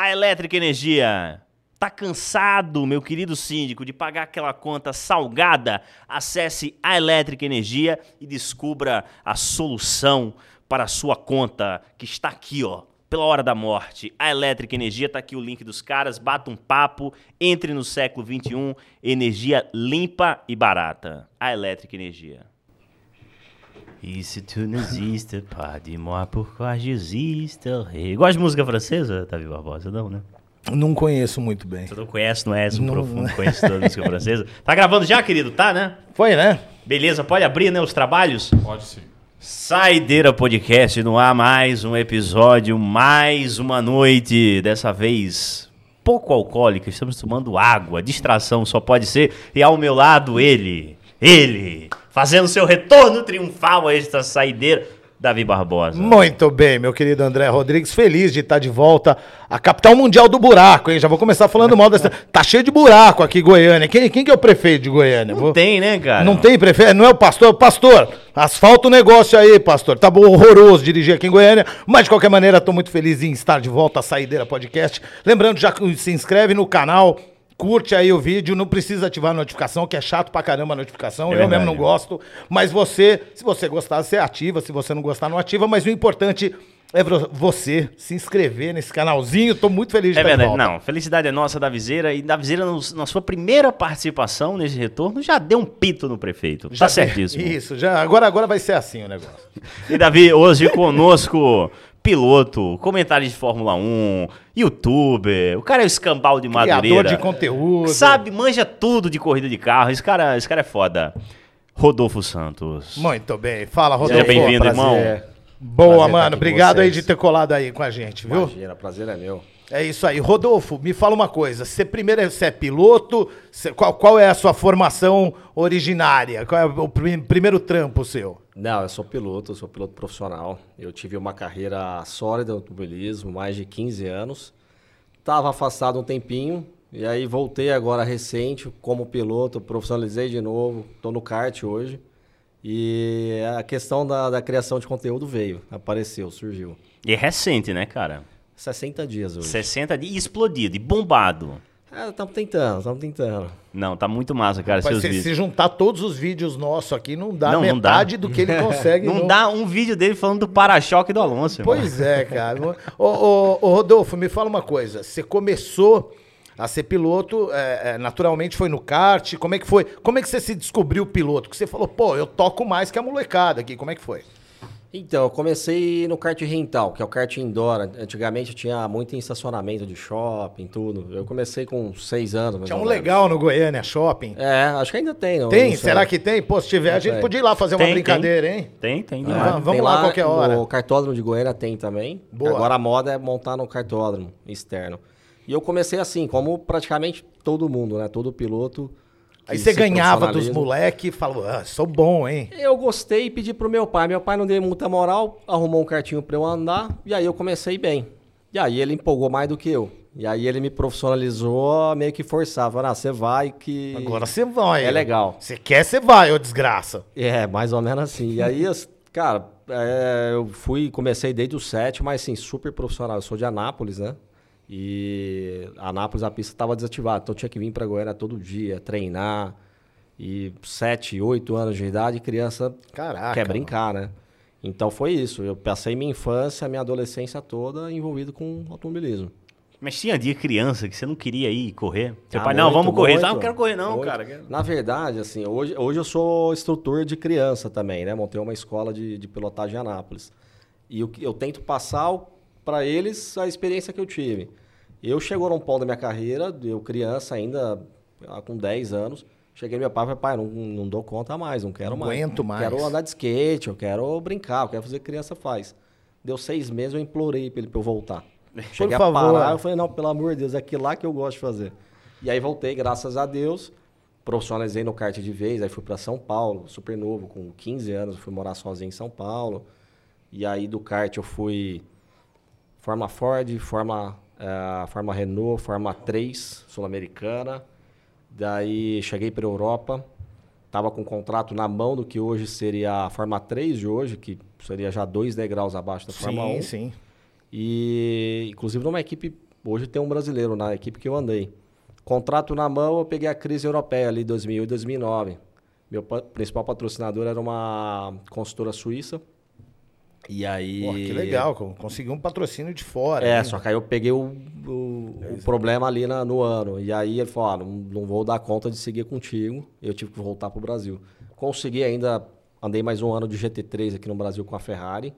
A Elétrica Energia. Tá cansado, meu querido síndico, de pagar aquela conta salgada? Acesse a Elétrica Energia e descubra a solução para a sua conta, que está aqui, ó, pela hora da morte. A Elétrica Energia, tá aqui o link dos caras, bata um papo, entre no século 21, energia limpa e barata. A Elétrica Energia. E se tu não existe, pas dis-moi pourquoi j'existe. Gosta de música francesa, Davi Barbosa? Não, né? Não conheço muito bem. Você não conhece, não és um Não. profundo conhecedor da música francesa? Tá gravando já, querido? Tá, né? Foi, né? Beleza, pode abrir, né, os trabalhos? Pode sim. Saideira Podcast, no ar mais um episódio, mais uma noite, dessa vez pouco alcoólica, estamos tomando água, distração só pode ser, e ao meu lado ele, ele, fazendo seu retorno triunfal a esta saideira, Davi Barbosa. Muito bem, meu querido André Rodrigues. Feliz de estar de volta à capital mundial do buraco, hein? Já vou começar falando mal dessa. Tá cheio de buraco aqui, Goiânia. Quem, quem que é o prefeito de Goiânia? Não Vou- tem, né, cara? Não tem prefeito? Não é o pastor? Pastor, asfalta o negócio aí, pastor. Tá horroroso dirigir aqui em Goiânia, mas de qualquer maneira, tô muito feliz em estar de volta à Saideira Podcast. Lembrando, já que se inscreve no canal, curte aí o vídeo, não precisa ativar a notificação, que é chato pra caramba a notificação, É eu verdade. mesmo não gosto. Mas você, se você gostar, você ativa, se você não gostar, não ativa, mas o importante é vo- você se inscrever nesse canalzinho. Tô muito feliz de É verdade, não. Felicidade é nossa da Viseira. E da Viseira, na sua primeira participação nesse retorno, já deu um pito no prefeito. Já tá certíssimo. Isso, já, agora, agora vai ser assim o negócio. E Davi, hoje conosco, piloto, comentário de Fórmula 1, youtuber, o cara é o escambau de Criador Madureira. de conteúdo. Sabe, manja tudo de corrida de carro. Esse cara, esse cara é foda. Rodolfo Santos. Muito bem. Fala, Seja Rodolfo. bem-vindo, prazer. irmão. Boa, Prazer mano. Obrigado aí de ter colado aí com a gente, viu? Imagina, prazer é meu. É isso aí. Rodolfo, me fala uma coisa. Você primeiro é, você é piloto? Você- qual, qual é a sua formação originária? Qual é o prim- primeiro trampo seu? Não, eu sou piloto, eu sou piloto profissional. Eu tive uma carreira sólida no automobilismo, mais de 15 anos. Estava afastado um tempinho, e aí voltei agora recente como piloto, profissionalizei de novo, estou no kart hoje. E a questão da, da criação de conteúdo veio, apareceu, surgiu. E é recente, né, cara? 60 dias hoje. 60 dias e explodido, e bombado. Estamos tentando, estamos tentando. Não, tá muito massa, cara, Rapaz, seus se, vídeos. se juntar todos os vídeos nossos aqui, não dá Não, não dá. metade do que ele consegue. Não no- dá um vídeo dele falando do para-choque do Alonso. Pois é, cara. ô, ô, ô, Rodolfo, me fala uma coisa. Você começou a ser piloto, é, é, naturalmente foi no kart. Como é que foi? Como é que você se descobriu piloto? Que você falou, pô, eu toco mais que a molecada aqui. Como é que foi? Então, eu comecei no kart rental, que é o kart indoor. Antigamente tinha muito em estacionamento de shopping, tudo. Eu comecei com seis anos. Tinha um menos. legal no Goiânia Shopping. É, acho que ainda tem. Não, Tem? não. Será que tem? Pô, se tiver, a gente Tem. podia ir lá fazer uma Tem, brincadeira, hein? Tem, tem. É, demais. Vamos- vamos tem lá qualquer hora. No cartódromo de Goiânia tem também. Boa. Agora a moda é montar no cartódromo externo. E eu comecei assim, como praticamente todo mundo, né? Todo piloto. Aí você se ganhava dos moleques e falou, ah, sou bom, hein? Eu gostei e pedi pro meu pai. Meu pai não deu muita moral, arrumou um cartinho pra eu andar, e aí eu comecei bem. E aí ele empolgou mais do que eu. E aí ele me profissionalizou, meio que forçava. Ah, você vai que. Agora você vai. É legal. Você quer, você vai, ô desgraça. É, mais ou menos assim. E aí, cara, é, eu fui, comecei desde o 7, mas assim, super profissional. Eu sou de Anápolis, né? E Anápolis a pista estava desativada, então eu tinha que vir para Goiânia todo dia, treinar. E 7, 8 anos de idade, criança Caraca. quer brincar, né? Então foi isso. Eu passei minha infância, minha adolescência toda envolvido com automobilismo. Mas tinha dia criança que você não queria ir correr? Seu Ah, pai, não, muito, vamos correr. muito. Não, não quero correr não, Muito. cara. Na verdade, assim, hoje, hoje eu sou instrutor de criança também, né? Montei uma escola de, de pilotagem em Anápolis. E o que eu tento passar para eles a experiência que eu tive. Eu chegou num ponto da minha carreira, eu criança ainda, ah, com 10 anos, cheguei no meu pai e falei, pai, não, não dou conta mais, não quero Não mais. aguento mais. Quero andar de skate, eu quero brincar, eu quero fazer o que criança faz. Deu seis meses, eu implorei pra ele pra eu voltar. Cheguei a favor. parar, eu falei, não, pelo amor de Deus, é aquilo lá que eu gosto de fazer. E aí voltei, graças a Deus, profissionalizei no kart de vez, aí fui para São Paulo, super novo, com 15 anos, fui morar sozinho em São Paulo. E aí do kart eu fui Forma Ford, Forma, eh, Forma Renault, Forma 3, Sul-Americana. Daí cheguei para Europa, tava com um contrato na mão do que hoje seria a Forma 3 de hoje, que seria já dois degraus abaixo da Forma 1. Sim, sim. E, inclusive, numa equipe Hoje tem um brasileiro na equipe que eu andei. Contrato na mão, eu peguei a crise europeia ali 2000 e 2009. Meu pa- principal patrocinador era uma consultora suíça. E aí. Pô, que legal, co- conseguiu um patrocínio de fora. É, hein? só que aí eu peguei o, o- o problema ali na- no ano. E aí ele falou: ah, não, não vou dar conta de seguir contigo. Eu tive que voltar pro Brasil. Consegui ainda, andei mais um ano de GT3 aqui no Brasil com a Ferrari.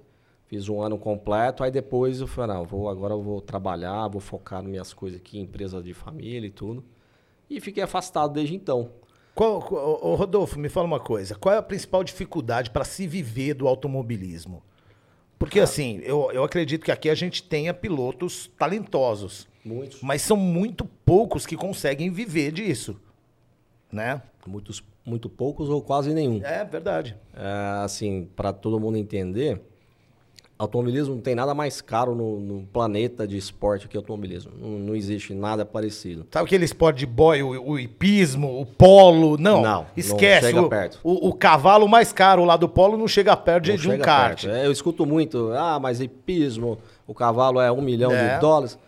Fiz um ano completo. Aí depois eu falei: não, vou, agora eu vou trabalhar, vou focar nas minhas coisas aqui, empresa de família e tudo. E fiquei afastado desde então. Qual, qual- Rodolfo, me fala uma coisa. Qual é a principal dificuldade para se viver do automobilismo? Porque, assim, eu, eu acredito que aqui a gente tenha pilotos talentosos, Muitos, mas são muito poucos que conseguem viver disso, né? muitos, muito poucos ou quase nenhum. É verdade. É, assim, para todo mundo entender, automobilismo não tem nada mais caro no, no planeta de esporte que automobilismo. Não, não existe nada parecido. Sabe aquele esporte de boy, o, o hipismo, o polo? Não, Não, não esquece. chega o, perto. O, o cavalo mais caro lá do polo não chega perto de, Não de um kart. É, eu escuto muito, ah, mas hipismo, o cavalo é um milhão É. de dólares.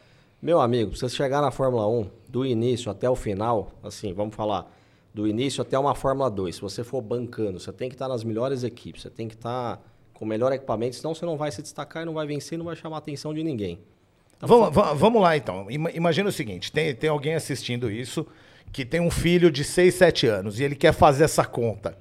Meu amigo, pra você chegar na Fórmula 1, do início até o final, assim, vamos falar, do início até uma Fórmula 2, se você for bancando, você tem que estar nas melhores equipes, você tem que estar com o melhor equipamento, senão você não vai se destacar e não vai vencer, não vai chamar a atenção de ninguém. Vamos, va- vamos lá, então. Ima- Imagina o seguinte: tem, tem alguém assistindo isso que tem um filho de 6, 7 anos e ele quer fazer essa conta.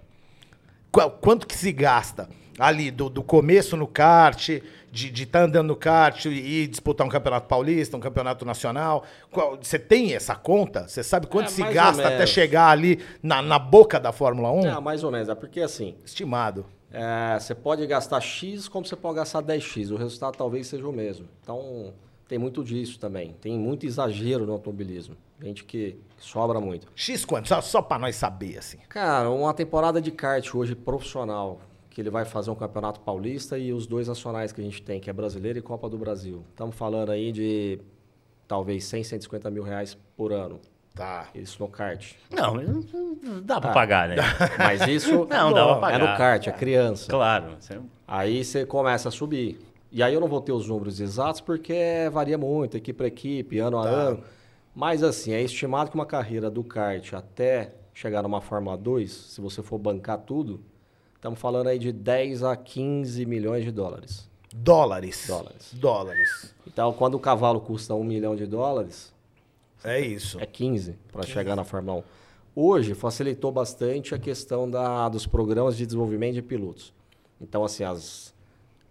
Qu- Quanto que se gasta ali do, do começo no kart, de estar andando no kart e disputar um campeonato paulista, um campeonato nacional? Qual- Você tem essa conta? Você sabe quanto É, se gasta até chegar ali na, na boca da Fórmula 1? É, mais ou menos. É porque assim, Estimado. É, você pode gastar X como você pode gastar 10X. O resultado talvez seja o mesmo. Então, tem muito disso também. Tem muito exagero no automobilismo. Gente que, sobra muito. X quanto? Só, só para nós saber, assim. Cara, uma temporada de kart hoje profissional, que ele vai fazer um campeonato paulista e os dois nacionais que a gente tem, que é Brasileiro e Copa do Brasil. Estamos falando aí de talvez 100, 150 mil reais por ano. Tá. Isso no kart. Não, dá pra Ah. pagar, né? Mas isso Não, dá pra é pagar. no kart, é criança. Claro. você- Aí você começa a subir. E aí eu não vou ter os números exatos porque varia muito, equipe para equipe, ano a Tá. ano. Mas assim, é estimado que uma carreira do kart até chegar numa Fórmula 2, se você for bancar tudo, estamos falando aí de 10 a 15 milhões de dólares. Dólares. Dólares. Dólares. Então, quando o cavalo custa um milhão de dólares, É isso. é 15 para chegar na Fórmula 1. Hoje facilitou bastante a questão da, dos programas de desenvolvimento de pilotos. Então, assim, as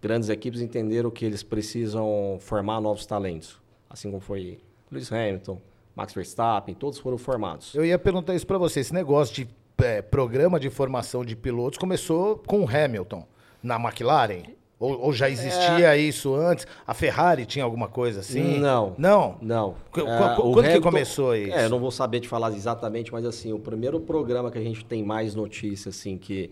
grandes equipes entenderam que eles precisam formar novos talentos. Assim como foi Lewis Hamilton, Max Verstappen, todos foram formados. Eu ia perguntar isso pra você. Esse negócio de é, programa de formação de pilotos começou com o Hamilton na McLaren? Ou, ou já existia isso antes? A Ferrari tinha alguma coisa assim? Não. Não? Não. Qu- É, quando que começou isso? É, eu não vou saber te falar exatamente, mas assim, o primeiro programa que a gente tem mais notícia, assim, que,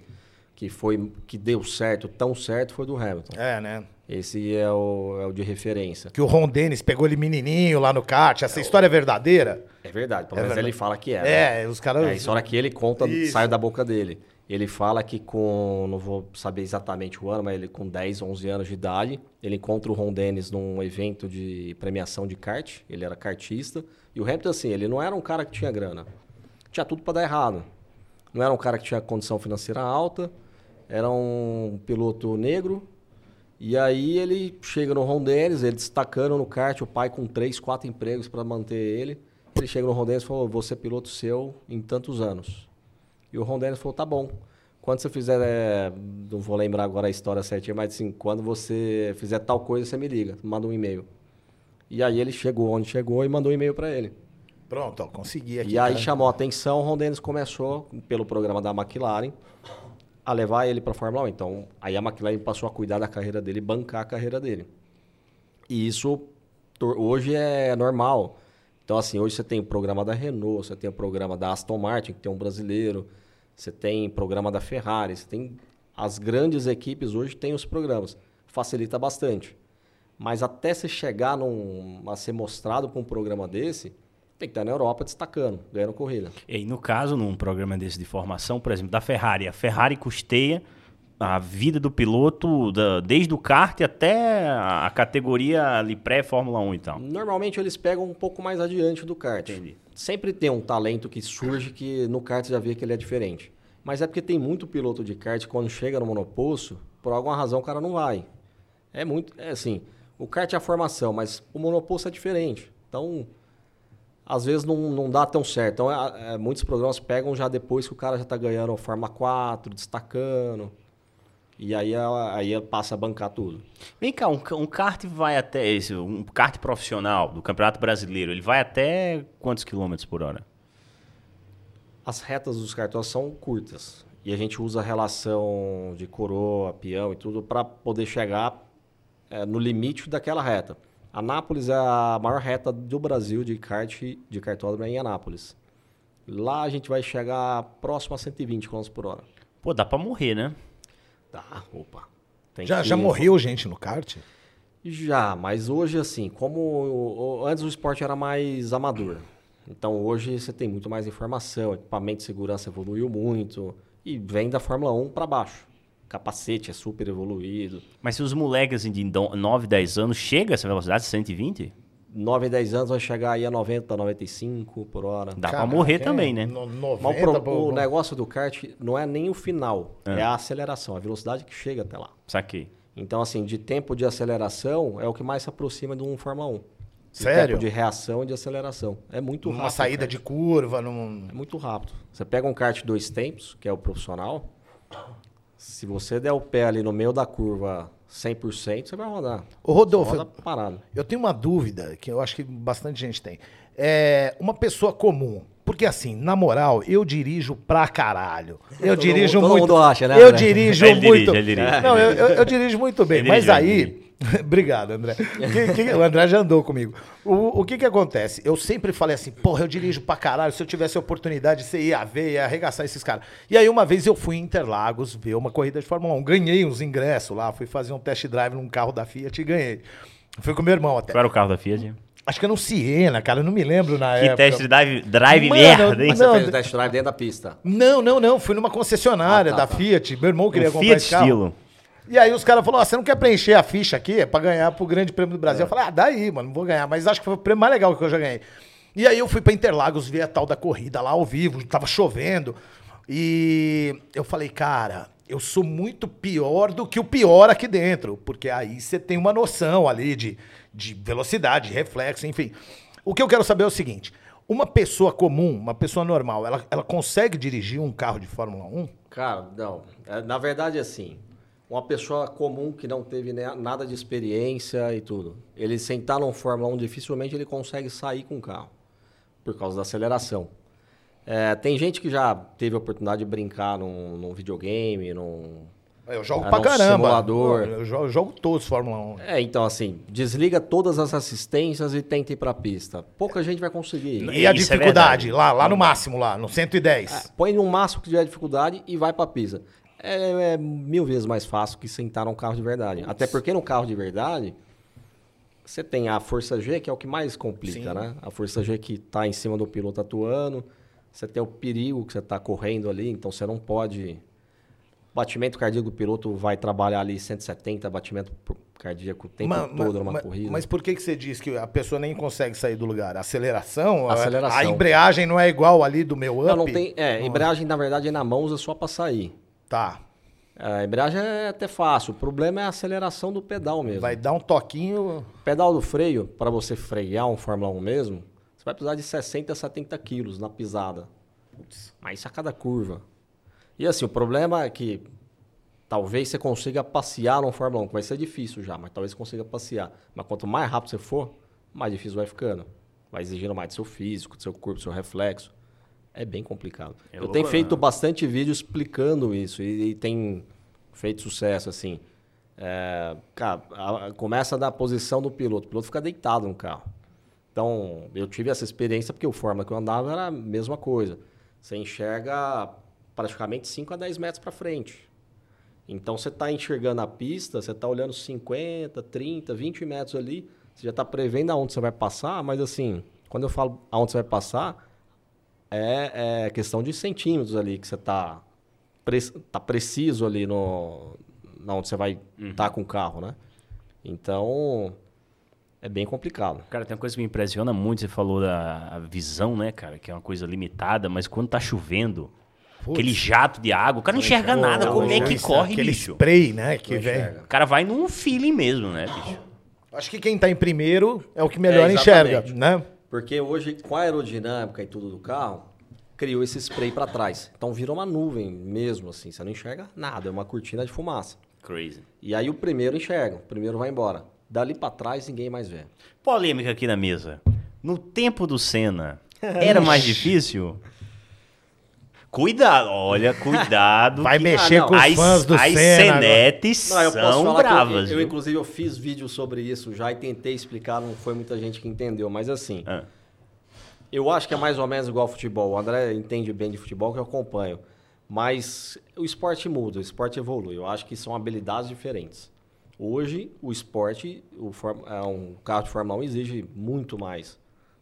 que foi, que deu certo, tão certo, foi do Hamilton. É, né? Esse é o, é o de referência. Que o Ron Dennis pegou ele menininho lá no kart. Essa história é verdadeira? É verdade, pelo É menos ele fala que é. né? É, os caras... É, a história que ele conta Isso. sai da boca dele. Ele fala que com, não vou saber exatamente o ano, mas ele com 10, 11 anos de idade, ele encontra o Ron Dennis num evento de premiação de kart, ele era kartista, e o Hamilton assim, ele não era um cara que tinha grana. Tinha tudo para dar errado. Não era um cara que tinha condição financeira alta, era um piloto negro, e aí ele chega no Ron Dennis, ele destacando no kart, o pai com três, quatro empregos para manter ele. Ele chega no Ron Dennis e falou, vou ser piloto seu em tantos anos. E o Ron Dennis falou, tá bom. Quando você fizer, é, não vou lembrar agora a história certinha, mas assim, quando você fizer tal coisa, você me liga, manda um e-mail. E aí ele chegou onde chegou e mandou um e-mail para ele. Pronto, ó, consegui aqui. E aí cara. chamou a atenção, o Ron Dennis começou, pelo programa da McLaren, a levar ele para a Fórmula 1. Então, aí a McLaren passou a cuidar da carreira dele, bancar a carreira dele. E isso hoje é normal. Então, assim, hoje você tem o programa da Renault, você tem o programa da Aston Martin, que tem um brasileiro, você tem programa da Ferrari, você tem... As grandes equipes hoje têm os programas. Facilita bastante. Mas até você chegar num, a ser mostrado para um programa desse, tem que estar na Europa destacando, ganhando corrida. E no caso, num programa desse de formação, por exemplo, da Ferrari, a Ferrari custeia a vida do piloto, da- desde o kart até a categoria ali pré-Fórmula 1 então. Normalmente eles pegam um pouco mais adiante do kart. Entendi. Sempre tem um talento que surge que no kart já vê que ele é diferente. Mas é porque tem muito piloto de kart quando chega no monoposto, por alguma razão o cara não vai. É muito, é assim, o kart é a formação, mas o monoposto é diferente. Então, às vezes não, não dá tão certo. Então, é- é, muitos programas pegam já depois que o cara já tá ganhando Fórmula 4, destacando. E aí, ela- aí ele passa a bancar tudo. Vem cá, um, um kart vai até esse, um kart profissional do Campeonato Brasileiro, ele vai até quantos quilômetros por hora? As retas dos cartões são curtas. E a gente usa a relação de coroa, peão e tudo para poder chegar eh, no limite daquela reta. Anápolis é a maior reta do Brasil de kart de cartódromo é em Anápolis. Lá a gente vai chegar próximo a 120 km por hora. Pô, dá pra morrer, né? Tá, opa. Tem Já, que- já morreu gente no kart? Já, mas hoje, assim, como antes o esporte era mais amador. Então hoje você tem muito mais informação, equipamento de segurança evoluiu muito e vem da Fórmula 1 para baixo. Capacete é super evoluído. Mas se os moleques assim, de do- 9, 10 anos chega a essa velocidade, 120, 9 e 10 anos vai chegar aí a 90, 95 por hora. dá pra Caraca, morrer é, também, né? no- Mas 90, o, pro- o negócio do kart não é nem o final, é. a aceleração, a velocidade que chega até lá. Saquei. Então, assim, de tempo de aceleração é o que mais se aproxima de um Fórmula 1. De Sério? tempo de reação e de aceleração. É muito rápido. Uma saída de curva, num... É muito rápido. Você pega um kart dois tempos, que é o profissional. Se você der o pé ali no meio da curva 100%, você vai rodar. Ô, Rodolfo, Roda parado. Eu tenho uma dúvida, que eu acho que bastante gente tem. É uma pessoa comum. Porque assim, na moral, eu dirijo pra caralho. Eu Todo dirijo mundo- todo muito. mundo acha, né, Eu dirijo Ele dirige, muito. ele dirige. Não, eu, eu- eu dirijo muito bem. Ele mas dirige, aí. Obrigado, André. O que- que- o André já andou comigo. O, o que que acontece? Eu sempre falei assim, porra, eu dirijo pra caralho. Se eu tivesse a oportunidade, você ia ver, ia arregaçar esses caras. E aí, uma vez eu fui em Interlagos ver uma corrida de Fórmula 1. Ganhei uns ingressos lá, fui fazer um test drive num carro da Fiat e ganhei. Fui com meu irmão até. Qual era o carro da Fiat? Acho que era um Siena, cara, eu não me lembro na Que época. teste drive, drive Mano, merda, hein? Mas Não, você fez o test drive dentro da pista. Não, não, não, fui numa concessionária Ah, tá, da tá. Fiat, meu irmão queria Um comprar Fiat esse carro. estilo. E aí os caras falaram, ó, você não quer preencher a ficha aqui? É pra ganhar pro Grande Prêmio do Brasil. Eu falei, ah, daí, mano, não vou ganhar. Mas acho que foi o prêmio mais legal que eu já ganhei. E aí eu fui pra Interlagos ver a tal da corrida lá ao vivo, tava chovendo. E eu falei, cara, eu sou muito pior do que o pior aqui dentro. Porque aí você tem uma noção ali de, de velocidade, reflexo, enfim. O que eu quero saber é o seguinte: uma pessoa comum, uma pessoa normal, ela, ela consegue dirigir um carro de Fórmula 1? Cara, não. É, na verdade, assim, uma pessoa comum que não teve nada de experiência e tudo, ele sentar num Fórmula 1, dificilmente ele consegue sair com o carro, por causa da aceleração. É, tem gente que já teve a oportunidade de brincar num, num videogame, num... Eu jogo Ah, pra caramba. simulador. Eu jogo, eu jogo todos Fórmula 1. É, então assim, desliga todas as assistências e tenta ir pra pista. Pouca gente vai conseguir. E a Isso é dificuldade, verdade. lá, lá no máximo, lá, no 110. É, põe no máximo que tiver dificuldade e vai pra pista. É, é mil vezes mais fácil que sentar num carro de verdade. Até porque no carro de verdade, você tem a força G, que é o que mais complica, Sim. né? A força G que tá em cima do piloto atuando. Você tem o perigo que você tá correndo ali, então você não pode. O batimento cardíaco do piloto vai trabalhar ali 170 batimento cardíaco o tempo Ma- todo ma- numa ma- corrida. Mas por que, que você diz que a pessoa nem consegue sair do lugar? Aceleração? A- Aceleração. A embreagem não é igual ali do meu up? não, não tem. É, embreagem, na verdade, é na mão, usa só pra sair. Tá. A embreagem é até fácil. O problema é a aceleração do pedal mesmo. Vai dar um toquinho. Pedal do freio, para você frear um Fórmula 1 mesmo, vai precisar de 60 a 70 quilos na pisada. Mas isso a cada curva. E assim, o problema é que talvez você consiga passear no Fórmula 1, que vai ser difícil já, mas talvez você consiga passear. Mas quanto mais rápido você for, mais difícil vai ficando. Vai exigindo mais do seu físico, do seu corpo, do seu reflexo. É bem complicado. É Eu louco, tenho né? feito bastante vídeo explicando isso e, e tem feito sucesso, assim. É, cara, a- a- começa da posição do piloto. O piloto fica deitado no carro. Então, eu tive essa experiência porque o Fórmula que eu andava era a mesma coisa. Você enxerga praticamente 5 a 10 metros para frente. Então, você está enxergando a pista, você está olhando 50, 30, 20 metros ali, você já está prevendo aonde você vai passar, mas assim, quando eu falo aonde você vai passar, é, é questão de centímetros ali que você está pre- tá preciso ali no na onde você vai estar com o carro, né? Então é bem complicado. Cara, tem uma coisa que me impressiona muito, você falou da visão, né, cara, que é uma coisa limitada, mas quando tá chovendo, aquele jato de água, o cara não enxerga nada, como é que corre, Aquele bicho? spray, né? Que vem. enxerga. O cara vai num feeling mesmo, né, bicho? Acho que quem tá em primeiro é o que melhor É, enxerga, né? Porque hoje, com a aerodinâmica e tudo do carro, criou esse spray para trás. Então virou uma nuvem mesmo, assim. Você não enxerga nada, é uma cortina de fumaça. Crazy. E aí o primeiro enxerga, o primeiro vai embora. Dali para trás ninguém mais vê. Polêmica aqui na mesa. No tempo do Senna, era mais difícil? Cuidado, olha, cuidado. Vai que mexer não. com os as, fãs do as Senna. agora. Senetes Não, eu posso são falar bravas, que eu, eu, inclusive, eu fiz vídeo sobre isso já e tentei explicar, não foi muita gente que entendeu, mas assim, Ah, eu acho que é mais ou menos igual ao futebol. O André entende bem de futebol, que eu acompanho. Mas o esporte muda, o esporte evolui. Eu acho que são habilidades diferentes. Hoje, o esporte, o é, um carro de Fórmula 1 exige muito mais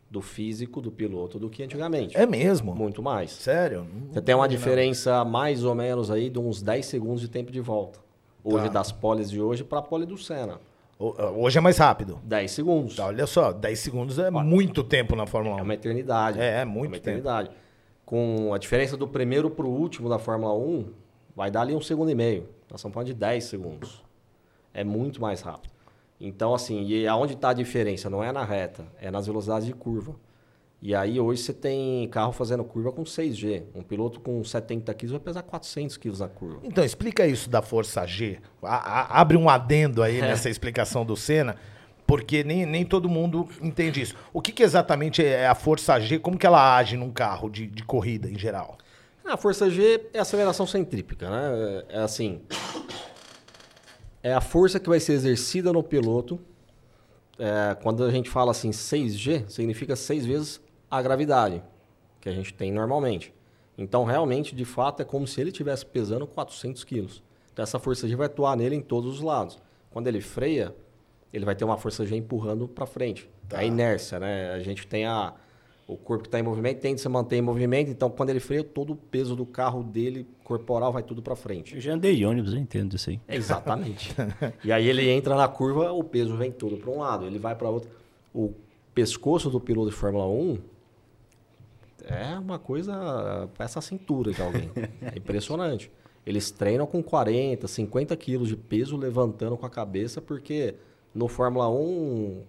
do físico do piloto do que antigamente. É mesmo? Muito mais. Sério? Você tem uma diferença mais ou menos aí de uns 10 segundos de tempo de volta. Hoje, Tá. das poles de hoje para a pole do Senna. Ho- Hoje é mais rápido. 10 segundos. Tá, Olha só, 10 segundos é muito tempo na Fórmula É 1. uma eternidade. É, é muito uma tempo. eternidade. Com a diferença do primeiro para o último da Fórmula 1, vai dar ali um segundo e meio. Nós estamos falando de 10 segundos. É muito mais rápido. Então, assim, e aonde está a diferença? Não é na reta, é nas velocidades de curva. E aí, hoje, você tem carro fazendo curva com 6G. Um piloto com 70 quilos vai pesar 400 quilos na curva. Então, explica isso da Força G. A- a- abre um adendo É. aí nessa explicação do Senna, porque nem, nem todo mundo entende isso. O que, que exatamente é a Força G? Como que ela age num carro de, de corrida em geral? A força G é aceleração centrípica, né? É assim. É a força que vai ser exercida no piloto. É, quando a gente fala assim 6G, significa seis vezes a gravidade que a gente tem normalmente. Então, realmente, de fato, é como se ele estivesse pesando 400 quilos. Então, essa força G vai atuar nele em todos os lados. Quando ele freia, ele vai ter uma força G empurrando para frente. A inércia, né? A gente tem a, o corpo que está em movimento, tende a se manter em movimento. Então, quando ele freia, todo o peso do carro dele, corporal, vai tudo para frente. Eu já andei de ônibus, eu entendo disso aí. Exatamente. e aí ele entra na curva, o peso vem todo para um lado, ele vai para outro. O pescoço do piloto de Fórmula 1 é uma coisa para essa cintura de alguém. É impressionante. Eles treinam com 40, 50 quilos de peso levantando com a cabeça, porque no Fórmula 1, o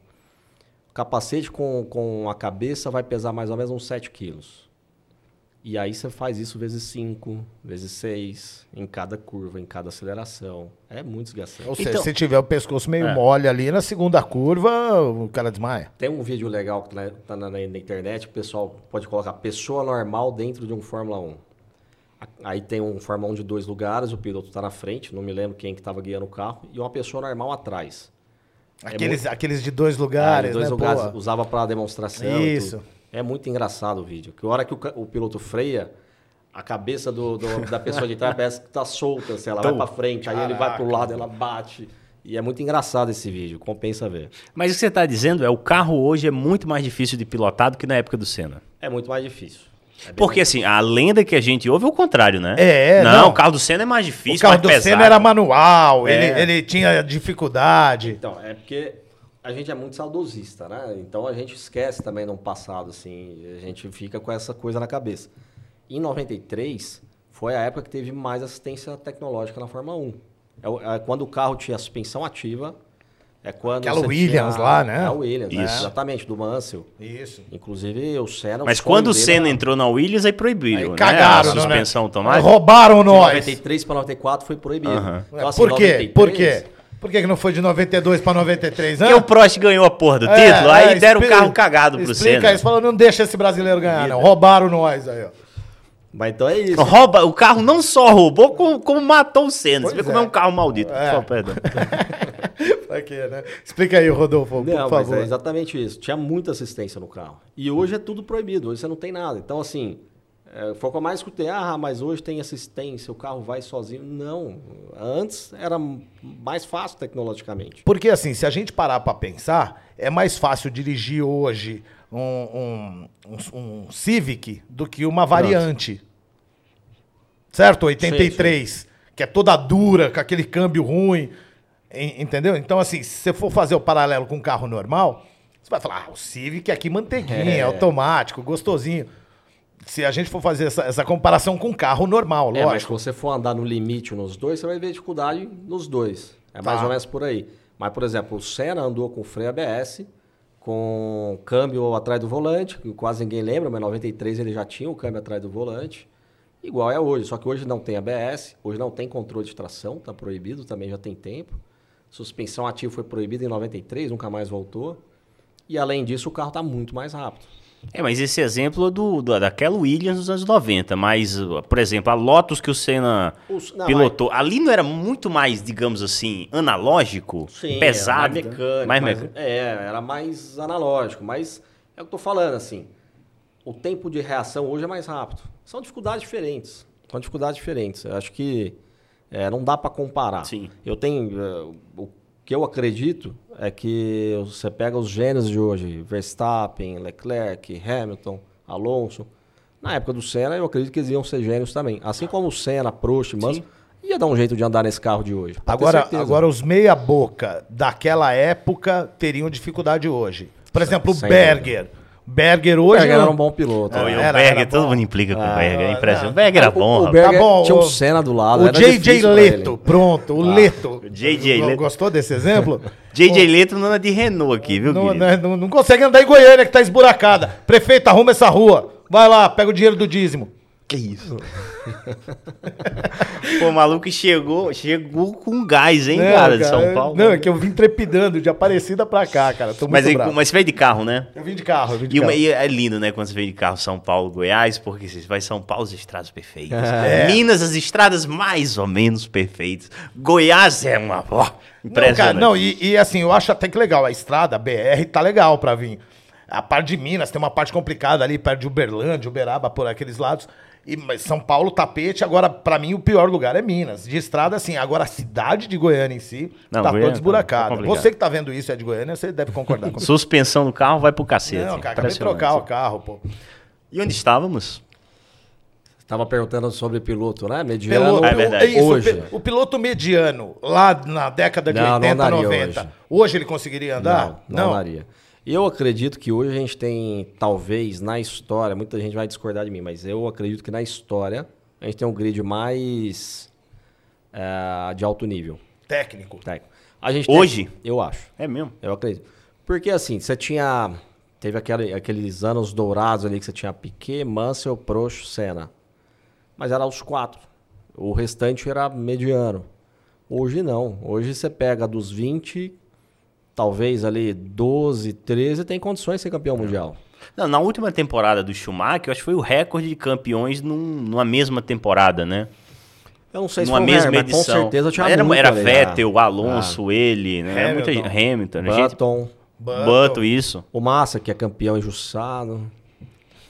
capacete com, com a cabeça vai pesar mais ou menos uns 7 quilos. E aí você faz isso vezes 5, vezes 6, em cada curva, em cada aceleração. É muito desgastante. Ou seja, Então- se tiver o pescoço meio É. mole ali, na segunda curva, o cara desmaia. Tem um vídeo legal que tá na, na- na internet, que o pessoal pode colocar pessoa normal dentro de um Fórmula 1. A- Aí tem um Fórmula 1 de dois lugares, o piloto está na frente, não me lembro quem que estava guiando o carro, e uma pessoa normal atrás. Aqueles, aqueles de dois lugares, em dois né? lugares, Pô, usava para demonstração. e Isso. tudo. É muito engraçado o vídeo. Que a hora que o, o piloto freia, a cabeça do, do- da pessoa de trás parece que tá solta, assim, ela vai para frente, aí ele vai pro lado, ela bate. E é muito engraçado esse vídeo, compensa ver. Mas o que você está dizendo é o carro hoje é muito mais difícil de pilotar do que na época do Senna. É muito mais difícil. É bem Porque assim, a lenda que a gente ouve é o contrário, né? É, não, não. o carro do Senna é mais difícil, o carro mais do pesado. Senna era manual, É. ele, ele tinha dificuldade. Então, é porque a gente é muito saudosista, né? Então a gente esquece também no passado, assim, a gente fica com essa coisa na cabeça. Em 93, foi a época que teve mais assistência tecnológica na Fórmula 1. É, é quando o carro tinha suspensão ativa, é quando. Aquela você Williams tinha- lá, né? É a Williams, né? Isso. exatamente, do Mansell. Isso. Inclusive, o Senna. Mas o quando o Senna entrou na Williams, aí proibiram, Aí né? cagaram, a né? suspensão automática. Roubaram De nós. 93 para 94 foi proibido. Então, assim, Por quê? 93, Por quê? Por que que não foi de 92 pra 93? Porque o Prost ganhou a porra do É, título, aí é, deram o explica- carro cagado pro Explica Senna. isso, falando, não deixa esse brasileiro ganhar, não. Roubaram nós aí, ó. Mas então é isso. Rouba, o carro não só roubou, como, como matou o Senna. Você Pois vê como é é. um carro maldito. É. Só, perdão. Aqui, né? Explica aí, Rodolfo, por Não, mas favor. é exatamente isso. Tinha muita assistência no carro. E hoje é tudo proibido, hoje você não tem nada. Então, assim, é, foi o que mais escutei. Ah, mas hoje tem assistência, o carro vai sozinho. Não. Antes era mais fácil tecnologicamente. Porque assim, se a gente parar pra pensar, é mais fácil dirigir hoje um, um, um- um Civic do que uma variante. Certo? 83, que é toda dura, com aquele câmbio ruim, entendeu? Então, assim, se você for fazer o paralelo com um carro normal, você vai falar, ah, o Civic aqui manteiguinha, É. automático, gostosinho. Se a gente for fazer essa, essa comparação com um carro normal, É, mas se lógico. você for andar no limite nos dois, você vai ver dificuldade nos dois. É mais Tá. ou menos por aí. Mas, por exemplo, o Senna andou com freio ABS, com câmbio atrás do volante, que quase ninguém lembra, mas em 93 ele já tinha o câmbio atrás do volante. Igual é hoje, só que hoje não tem ABS, hoje não tem controle de tração, tá proibido, também já tem tempo. Suspensão ativa foi proibida em 93, nunca mais voltou. E além disso, o carro tá muito mais rápido. É, mas esse exemplo é do, do- daquela Williams dos anos 90. Mas, por exemplo, a Lotus que o Senna Os- não, pilotou, ali não era muito mais, digamos assim, analógico? pesado? mais mecânico. Mais mais- mecânico. É, era mais analógico. Mas é o que eu tô falando, assim. O tempo de reação hoje é mais rápido. São dificuldades diferentes. São dificuldades diferentes. Eu acho que é, não dá para comparar. Sim. Eu tenho. é, o que eu acredito é que você pega os gênios de hoje, Verstappen, Leclerc, Hamilton, Alonso. Na época do Senna, eu acredito que eles iam ser gênios também. Assim como o Senna, Prost, Mansell, ia dar um jeito de andar nesse carro de hoje. Agora, certeza. agora os meia-boca daquela época teriam dificuldade hoje. Por exemplo, o sem Berger. Berger O hoje. Berger era um bom piloto. Pô, né? o Era- Berger, era todo bom. mundo implica com o Ah, Berger, é impressionante. O Berger era O- bom, o rapaz. Berger Tá bom, tinha o- um Senna do lado. O era JJ Leto, pronto, o Leto. JJ Leto. Gostou desse exemplo? JJ Leto não anda de Renault aqui, viu, Não, né, não, não consegue andar em Goiânia, que tá esburacada. Prefeito, arruma essa rua. Vai lá, pega o dinheiro do dízimo. Que isso? Pô, o maluco chegou, chegou com gás, hein, Não, cara, de cara, São Paulo. Não, é que eu vim trepidando de Aparecida pra cá, cara. Tô mas, bravo. mas você veio de carro, né? Eu vim de carro, eu vim de E, carro. e é lindo, né, quando você vem de carro São Paulo, Goiás, porque você vai São Paulo, as estradas perfeitas. É. Minas, as estradas mais ou menos perfeitas. Goiás é uma. Ó, Não, cara, impressionante. não, e, e assim, eu acho até que legal. A estrada, a BR, tá legal pra vir. A parte de Minas, tem uma parte complicada ali, perto de Uberlândia, Uberaba, por aqueles lados. E, mas São Paulo, tapete, agora, pra mim, o pior lugar é Minas. De estrada, assim, agora a cidade de Goiânia em si Não, tá toda tá- esburacada. tá você que tá vendo isso é de Goiânia, você deve concordar comigo. Suspensão do carro vai pro cacete. Não, cara, acabei de trocar o carro, pô. E onde estávamos? Tava perguntando sobre piloto, né? Mediano Piloto, É verdade. isso, hoje. o pi- o piloto mediano, lá na década de Não, não 80, andaria 90, hoje. hoje. ele conseguiria andar? Não, não, daria. Eu acredito que hoje a gente tem, talvez, na história, muita gente vai discordar de mim, mas eu acredito que na história a gente tem um grid mais eh, de alto nível Técnico. técnico. A gente tem- Hoje? eu acho. É mesmo. Eu acredito. Porque assim, você tinha. Teve aquele- aqueles anos dourados ali que você tinha Piquet, Mansell, Prost, Senna. Mas era os quatro. O restante era mediano. Hoje não. Hoje você pega dos 20, talvez ali 12, 13, tem condições de ser campeão mundial. Não, na última temporada do Schumacher, eu acho que foi o recorde de campeões num- numa mesma temporada, né? Eu não sei se numa foi mesma edição. com certeza tinha era, muito era ali, Vettel? Alonso, ele, né? Era Muita Hamilton. gente, Hamilton, Ah, né? gente, Button, Button. Button, isso. o Massa, que é campeão vai,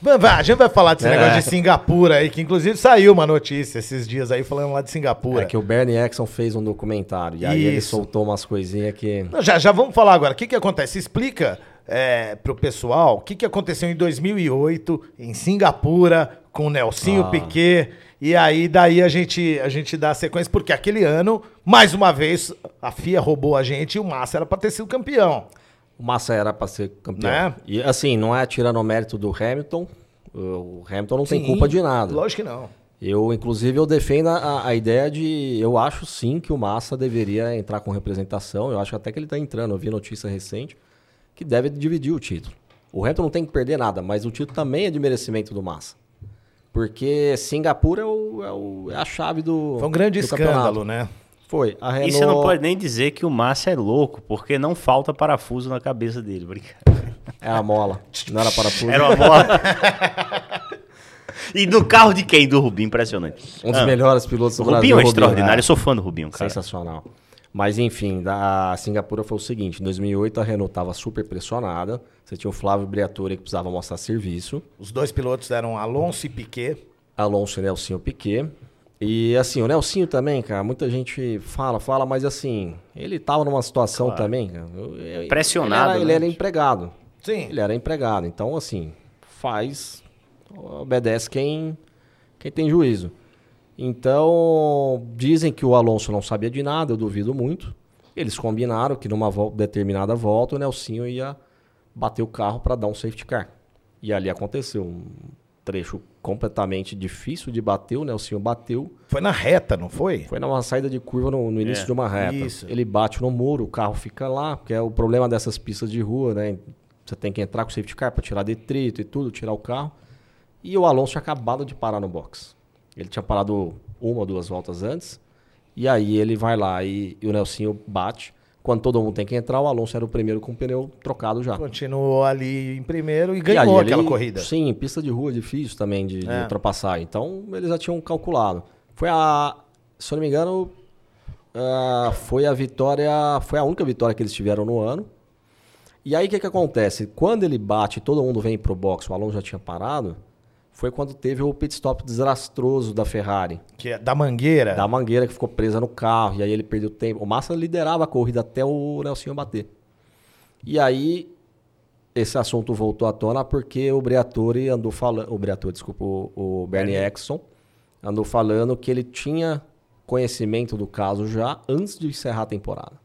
a gente vai falar desse É. negócio de Singapura aí, que inclusive saiu uma notícia esses dias aí falando lá de Singapura. É que o Bernie Eccleston fez um documentário. E aí ele Isso. soltou umas coisinhas que. Não, já, já vamos falar agora. O que, que acontece? Explica é, pro pessoal o que, que aconteceu em 2008 em Singapura com o Nelsinho Ah. Piquet. E aí daí a gente, a gente dá a sequência, porque aquele ano, mais uma vez, a FIA roubou a gente e o Massa era pra ter sido campeão. O Massa era para ser campeão. Né? E assim, não é tirando o mérito do Hamilton. O Hamilton não tem Sim, culpa de nada. Lógico que não. Eu, inclusive, eu defendo a, a ideia de. Eu acho sim que o Massa deveria entrar com representação. Eu acho até que ele está entrando. Eu vi notícia recente que deve dividir o título. O Hamilton não tem que perder nada, mas o título também é de merecimento do Massa. Porque Singapura é, o- é o- é a chave do. Foi um grande escândalo, campeonato. né? Foi. A Renault... E você não pode nem dizer que o Massa é louco, porque não falta parafuso na cabeça dele. Brincadeira. É a mola. Não era parafuso. Era uma mola. e no carro de quem? Do Rubinho, impressionante. Um dos Ah, melhores pilotos do O Brasil. Rubinho é Rubinho, extraordinário, né? eu sou fã do Rubinho, cara. Sensacional. Mas enfim, da Singapura foi o seguinte: em 2008 a Renault estava super pressionada. Você tinha o Flávio Briatore que precisava mostrar serviço. Os dois pilotos eram Alonso e Piquet. Alonso e Nelsinho Piquet. E assim, o Nelsinho também, cara, muita gente fala, fala, mas assim, ele tava numa situação também. cara, eu- eu- Pressionado, Ele era, ele né? era empregado. Sim. Ele era empregado. Então, assim, faz. Obedece quem, quem tem juízo. Então, dizem que o Alonso não sabia de nada, eu duvido muito. Eles combinaram que numa vol determinada volta o Nelsinho ia bater o carro para dar um safety car. E ali aconteceu um trecho completamente difícil de bater, o Nelsinho bateu. Foi na reta, não foi? Foi numa saída de curva no, no início É, de uma reta. isso. Ele bate no muro, o carro fica lá, porque é o problema dessas pistas de rua, né? Você tem que entrar com o safety car para tirar detrito e tudo, tirar o carro. E o Alonso tinha acabado de parar no box. Ele tinha parado uma ou duas voltas antes. E aí ele vai lá e, e o Nelsinho bate. Quando todo mundo tem que entrar, o Alonso era o primeiro com o pneu trocado já. Continuou ali em primeiro e E ganhou aí aquela ele- corrida. Sim, pista de rua difícil também de, de É. ultrapassar. Então eles já tinham calculado. Foi a, se eu não me engano, ah, foi a vitória, foi a única vitória que eles tiveram no ano. E aí o que, que acontece? Quando ele bate, e todo mundo vem pro box, o Alonso já tinha parado. Foi quando teve o pit stop desastroso da Ferrari, Que é da mangueira. da mangueira que ficou presa no carro, e aí ele perdeu tempo. O Massa liderava a corrida até o Nelsinho bater. E aí esse assunto voltou à tona porque o Briatore andou falando, o Briatore, desculpa, o, o Bernie Eccleston andou falando que ele tinha conhecimento do caso já antes de encerrar a temporada.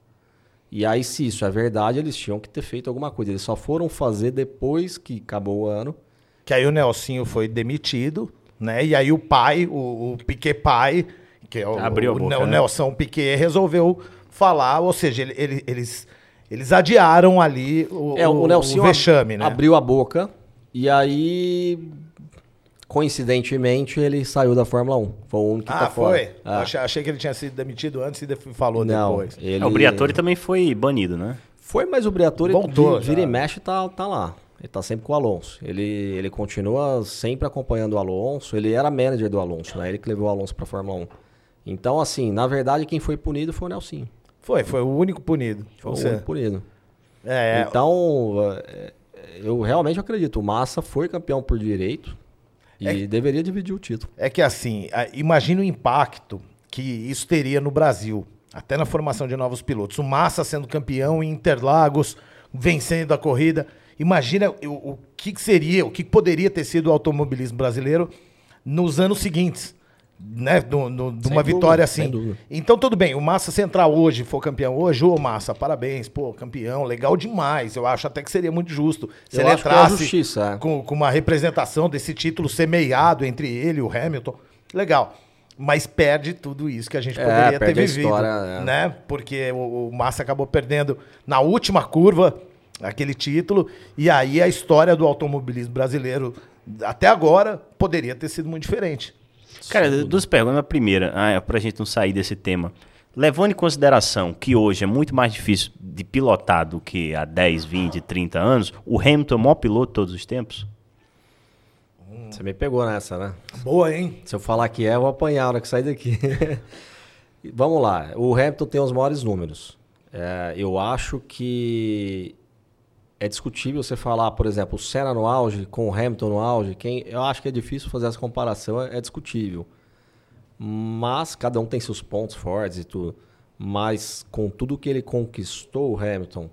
E aí, se isso é verdade, eles tinham que ter feito alguma coisa. Eles só foram fazer depois que acabou o ano. Que aí o Nelsinho foi demitido, né? E aí o pai, o, o Piquet pai, que é o, Abriu o, boca, o né? Nelson Piquet, resolveu falar, ou seja, ele- ele- eles, eles adiaram ali o, É, o, Nelson vexame, né? abriu a boca e aí, coincidentemente, ele saiu da Fórmula 1. Foi o único que Ah, tá fora. foi? Eu Achei, achei que ele tinha sido demitido antes e falou Não, depois. ele... É, o Briatore também foi banido, né? Foi, mas o Briatore Voltou vi- vira já. e mexe tá, tá lá. Ele tá sempre com o Alonso. Ele, ele continua sempre acompanhando o Alonso. Ele era manager do Alonso, né? Ele que levou o Alonso pra Fórmula 1. Então, assim, na verdade, quem foi punido foi o Nelsinho. Foi, foi o único punido. Foi Você- o único punido. É, Então, é, eu realmente acredito. O Massa foi campeão por direito e deveria dividir o título. É que assim, a- imagina o impacto que isso teria no Brasil, até na formação de novos pilotos. O Massa sendo campeão em Interlagos, vencendo a corrida. Imagina o, o que seria, o que poderia ter sido o automobilismo brasileiro nos anos seguintes. Né, do, do- de uma dúvida, vitória assim. Então, tudo bem, o Massa se entrar hoje, for campeão hoje, ô Massa, parabéns, pô, campeão, legal demais. Eu acho até que seria muito justo se Eu ele é entrasse justiça, é. com, com uma representação desse título semeado entre ele e o Hamilton. Legal. Mas perde tudo isso que a gente É, poderia ter perde a vivido. história, é. né? Porque o, o Massa acabou perdendo na última curva aquele título. E aí a história do automobilismo brasileiro, até agora, poderia ter sido muito diferente. Cara, duas perguntas. A primeira, ah, é pra gente não sair desse tema. Levando em consideração que hoje é muito mais difícil de pilotar do que há 10, 20, 30 anos, o Hamilton é o maior piloto de todos os tempos? Você me pegou nessa, né? Boa, hein? Se eu falar que é, eu vou apanhar na hora que sair daqui. Vamos lá. O Hamilton tem os maiores números. É, eu acho que é discutível você falar, por exemplo, o Senna no auge com o Hamilton no auge. Quem, eu acho que é difícil fazer essa comparação, é, é discutível. Mas cada um tem seus pontos fortes e tudo. Mas com tudo que ele conquistou, o Hamilton,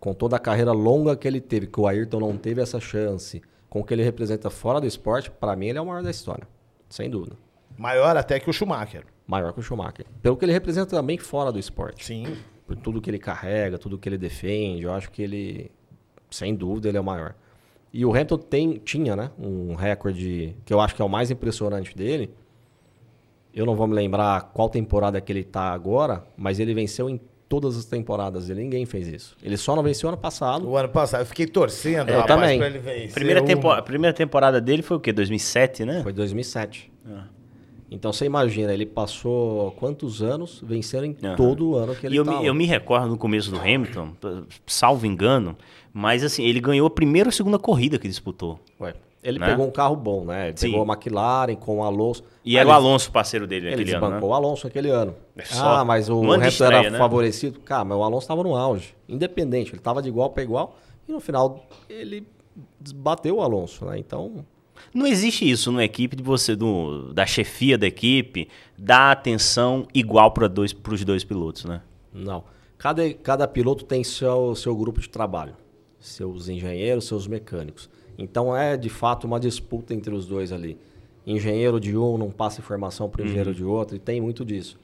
com toda a carreira longa que ele teve, que o Ayrton não teve essa chance, com o que ele representa fora do esporte, para mim ele é o maior da história. Sem dúvida. Maior até que o Schumacher. Maior que o Schumacher. Pelo que ele representa também fora do esporte. Sim. Por tudo que ele carrega, tudo que ele defende, eu acho que ele, sem dúvida, ele é o maior. E o Hamilton tem, tinha, né, um recorde que eu acho que é o mais impressionante dele. Eu não vou me lembrar qual temporada que ele tá agora, mas ele venceu em todas as temporadas dele. Ninguém fez isso. Ele só não venceu ano passado. O ano passado eu fiquei torcendo, Eu rapaz, também. pra ele vencer. Primeira, tempo, a primeira temporada dele foi o quê? 2007, né? Foi 2007. Então você imagina, ele passou quantos anos vencendo em Aham. todo o ano que ele E eu tava. me, eu me recordo no começo do Hamilton, salvo engano, mas assim, ele ganhou a primeira ou segunda corrida que disputou. Ué, Ele Né? pegou um carro bom, né? Ele Sim. pegou a McLaren com o Alonso. E era o ele- Alonso parceiro dele Ele naquele ano, desbancou né? o Alonso aquele ano. É só Ah, mas o de Hamilton era né? favorecido. Cara, mas o Alonso estava no auge. Independente, ele estava de igual para igual. E no final ele bateu o Alonso, né? Então, Não existe isso numa equipe de você, do, da chefia da equipe, dar atenção igual para dois, os dois pilotos, né? não. Cada, cada piloto tem seu, seu grupo de trabalho. Seus engenheiros, seus mecânicos. Então é de fato uma disputa entre os dois ali. engenheiro de um não passa informação para o engenheiro de outro, e tem muito disso.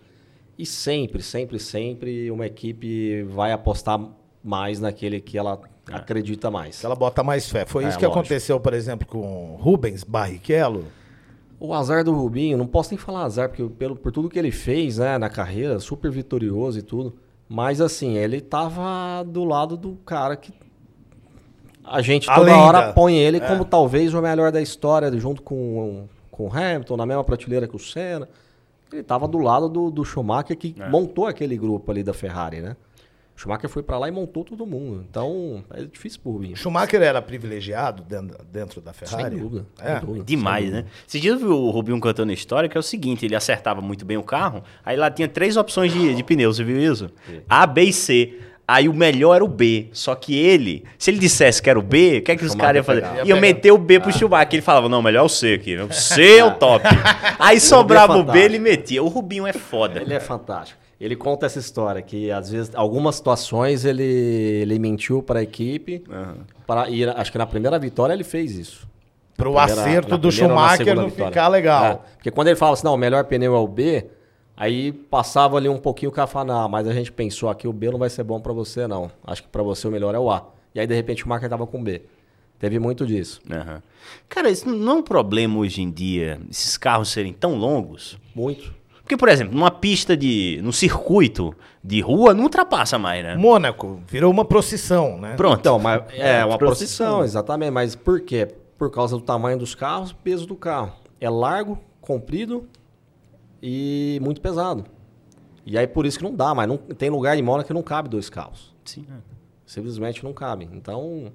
E sempre, sempre, sempre uma equipe vai apostar mais naquele que ela acredita mais. Que ela bota mais fé. Foi É, isso que lógico. aconteceu, por exemplo, com Rubens Barrichello. O azar do Rubinho, não posso nem falar azar, porque pelo, por tudo que ele fez né, na carreira, super vitorioso e tudo. Mas assim, ele tava do lado do cara que a gente A toda lenda. hora põe ele É. como talvez o melhor da história, junto com, com o Hamilton, na mesma prateleira que o Senna. Ele tava do lado do, do Schumacher que É. montou aquele grupo ali da Ferrari, né? O Schumacher foi pra lá e montou todo mundo. Então, é difícil pro Rubinho. Schumacher era privilegiado dentro, dentro da Ferrari? Sem dúvida. É. sem dúvida. Demais, né? Esse dia eu vi o Rubinho contando a história, que é o seguinte, ele acertava muito bem o carro, aí lá tinha três opções de, de pneu, você viu isso? A, B e C. Aí o melhor era o B. Só que ele, se ele dissesse que era o B, o que é que os caras iam fazer? Ia Iam pegar. meter o B pro Schumacher. Ele falava, não, melhor é o C aqui. O C é o top. Aí sobrava o B, fantástico. ele metia. O Rubinho é foda. Ele é fantástico. Ele conta essa história que às vezes algumas situações ele, ele mentiu para a equipe. Para e acho que na primeira vitória ele fez isso. Pro Na primeira- acerto na do Schumacher não vitória. ficar legal. É, porque quando ele fala assim, não, o melhor pneu é o B, aí passava ali um pouquinho o não, mas a gente pensou aqui, o B não vai ser bom para você não. Acho que para você o melhor é o A. E aí de repente o Schumacher tava com B. Teve muito disso. Aham. Cara, isso não é um problema hoje em dia, esses carros serem tão longos? Muito. Porque, por exemplo, numa pista de. num circuito de rua, não ultrapassa mais, né? Mônaco virou uma procissão, né? Pronto. Então, mas é uma procissão. procissão, exatamente. Mas por quê? Por causa do tamanho dos carros, peso do carro. É largo, comprido e muito pesado. E aí por isso que não dá, mas não, tem lugar em Mônaco que não cabe dois carros. Sim. Simplesmente não cabe. Então,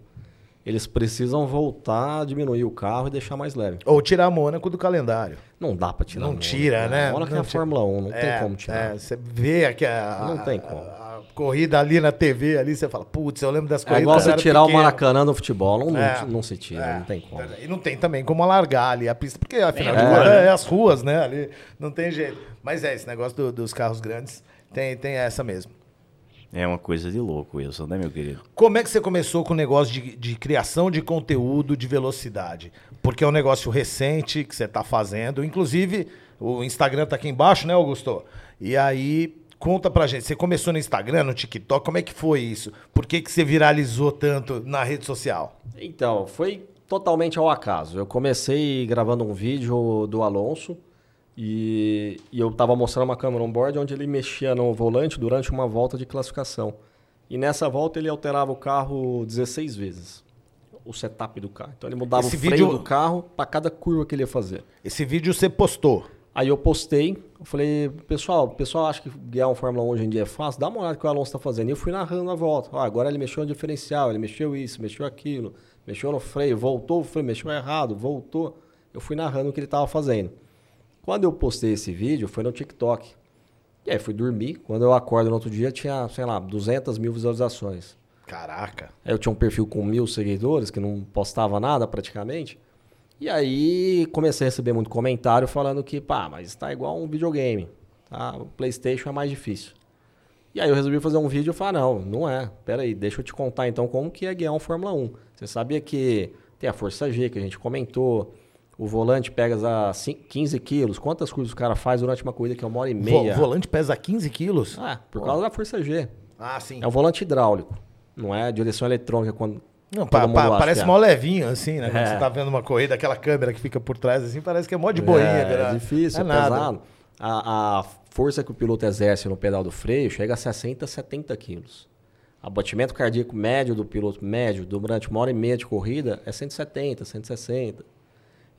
eles precisam voltar a diminuir o carro e deixar mais leve. Ou tirar Mônaco do calendário. Não dá pra tirar. Não Mônaco, tira, né? Mônaco é Não a tira. Fórmula 1, não É, tem como tirar. é, você vê aqui a, Não tem a- como. a corrida ali na TV, ali você fala, putz, eu lembro das É corridas. igual quando você tirar o pequeno. Maracanã do futebol, não, não- É. não se tira, É, não tem como. E não tem também como alargar ali a pista, porque afinal de É. contas É. é as ruas, né? Ali não tem jeito. Mas é, esse negócio do- dos carros grandes tem, tem essa mesmo. É uma coisa de louco, Wilson, né, meu querido? Como é que você começou com o negócio de, de criação de conteúdo de velocidade? Porque é um negócio recente que você está fazendo. Inclusive, o Instagram tá aqui embaixo, né, Augusto? E aí, conta pra gente. Você começou no Instagram, no TikTok, como é que foi isso? Por que, que você viralizou tanto na rede social? Então, foi totalmente ao acaso. Eu comecei gravando um vídeo do Alonso e, e eu estava mostrando uma câmera on board onde ele mexia no volante durante uma volta de classificação. E nessa volta ele alterava o carro 16 vezes. O setup do carro. Então ele mudava Esse o freio vídeo- do carro para cada curva que ele ia fazer. Esse vídeo você postou. Aí eu postei, eu falei, pessoal, o pessoal acha que guiar um Fórmula 1 hoje em dia é fácil? Dá uma olhada no que o Alonso está fazendo. E eu fui narrando a volta. Ah, agora ele mexeu no diferencial, ele mexeu isso, mexeu aquilo, mexeu no freio, voltou o freio, mexeu errado, voltou. Eu fui narrando o que ele estava fazendo. Quando eu postei esse vídeo, foi no TikTok. E aí fui dormir. Quando eu acordo no outro dia, tinha, sei lá, 200 mil visualizações. Caraca. Aí eu tinha um perfil com mil seguidores, que não postava nada praticamente. E aí comecei a receber muito comentário falando que, pá, mas tá igual um videogame. Tá? O Playstation é mais difícil. E aí eu resolvi fazer um vídeo e falar, não, não é. Pera aí, deixa eu te contar então como que é guiar um Fórmula 1. Você sabia que tem a Força G, que a gente comentou, o volante pega a cin- 15 quilos. Quantas coisas o cara faz durante uma corrida que é uma hora e meia? O volante pesa 15 quilos? Ah, por causa da Força G. Ah, sim. É um volante hidráulico. Não é direção eletrônica quando. Não, pa- pa- parece é. mó levinho, assim, né? Quando É. você tá vendo uma corrida, aquela câmera que fica por trás, assim, parece que é mó de boinha. É, cara. é difícil, é, nada. pesado. A, a força que o piloto exerce no pedal do freio chega a 60, 70 quilos. O batimento cardíaco médio do piloto, médio, durante uma hora e meia de corrida, é 170, 160.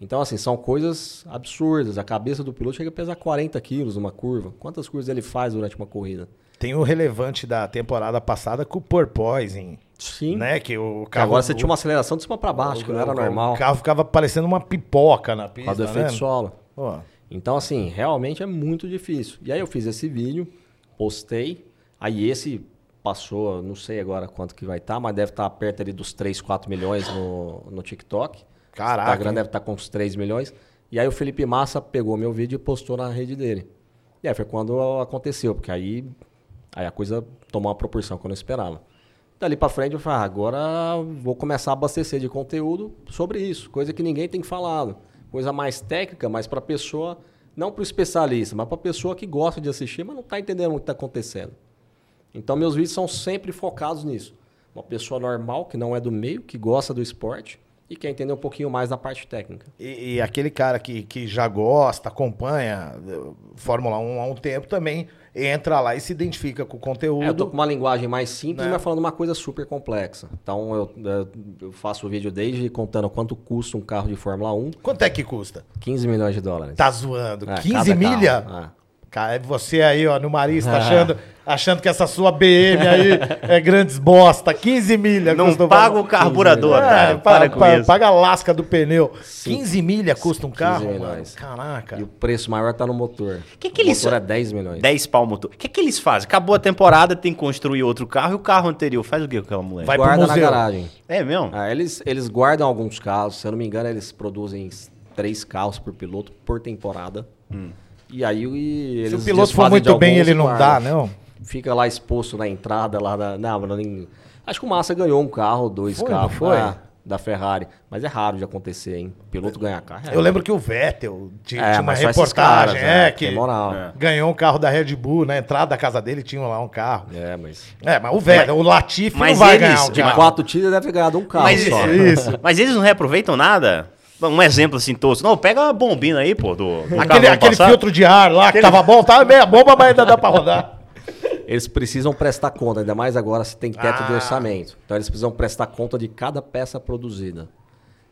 Então, assim, são coisas absurdas. A cabeça do piloto chega a pesar 40 quilos numa curva. Quantas curvas ele faz durante uma corrida? Tem o relevante da temporada passada com o Porpoising, Sim. né? Que o carro... agora você o- tinha uma aceleração de cima para baixo, que não era o- normal. O carro ficava parecendo uma pipoca na pista, do efeito né? solo. Então, assim, realmente é muito difícil. E aí eu fiz esse vídeo, postei, aí esse passou, não sei agora quanto que vai estar, mas deve estar perto ali dos 3, 4 milhões no, no TikTok. Caraca, O Instagram hein? deve estar com uns 3 milhões. E aí o Felipe Massa pegou meu vídeo e postou na rede dele. E aí foi quando aconteceu, porque aí, aí a coisa tomou uma proporção que eu não esperava. Dali pra frente eu falei, ah, agora vou começar a abastecer de conteúdo sobre isso, coisa que ninguém tem falado. coisa mais técnica, mas para pessoa, não para o especialista, mas para pessoa que gosta de assistir, mas não está entendendo o que está acontecendo. Então meus vídeos são sempre focados nisso. Uma pessoa normal, que não é do meio, que gosta do esporte e quer entender um pouquinho mais da parte técnica. E, e aquele cara que, que já gosta, acompanha uh, Fórmula 1 há um tempo também entra lá e se identifica com o conteúdo. É, eu tô com uma linguagem mais simples, Né? mas falando uma coisa super complexa. Então eu, eu- faço o vídeo desde contando quanto custa um carro de Fórmula 1, Quanto é que custa? 15 milhões de dólares. Tá zoando. É, 15 cada milha? carro. É. Cara, é você aí, ó, no Marista, achando, achando que essa sua BM aí é grandes bosta. 15 milha. Não custa o paga o valor. carburador, É, cara. para, Para com pa- isso. paga a lasca do pneu. Sim. 15 milha custa um 15 carro, mano. milhões. Caraca. E o preço maior tá no motor. Que que o eles- motor é 10 milhões. 10 pau motor. O que, que eles fazem? Acabou a temporada, tem que construir outro carro e o carro anterior faz o que com aquela mulher? Vai pro Guarda na garagem. É mesmo? Ah, eles, eles guardam alguns carros, se eu não me engano, eles produzem três carros por piloto por temporada. E aí e eles Se o piloto for muito bem, ele não guardam. dá, não? Fica lá exposto na entrada lá da. Não, mas nem. Acho que o Massa ganhou um carro, dois Foi, carros foi? ah, da Ferrari. Mas é raro de acontecer, hein? Piloto ganhar carro. é Eu lembro que o Vettel tinha, É, tinha uma mas reportagem, caras, é, é, que tem moral. É. ganhou um carro da Red Bull, na entrada da casa dele tinha lá um carro. É, mas. É, mas o Vettel, o Latifi mas não vai eles- ganhar um De carro. quatro tiros deve ter ganhado um carro Mas, só. Isso. mas eles não reaproveitam nada? Um exemplo assim tosco. Não, pega a bombina aí, pô, do, do Aquele, aquele filtro de ar lá que tava bom, tava meia bomba, mas ainda dá pra rodar. Eles precisam prestar conta, ainda mais agora se tem teto Ah. de orçamento. Então eles precisam prestar conta de cada peça produzida.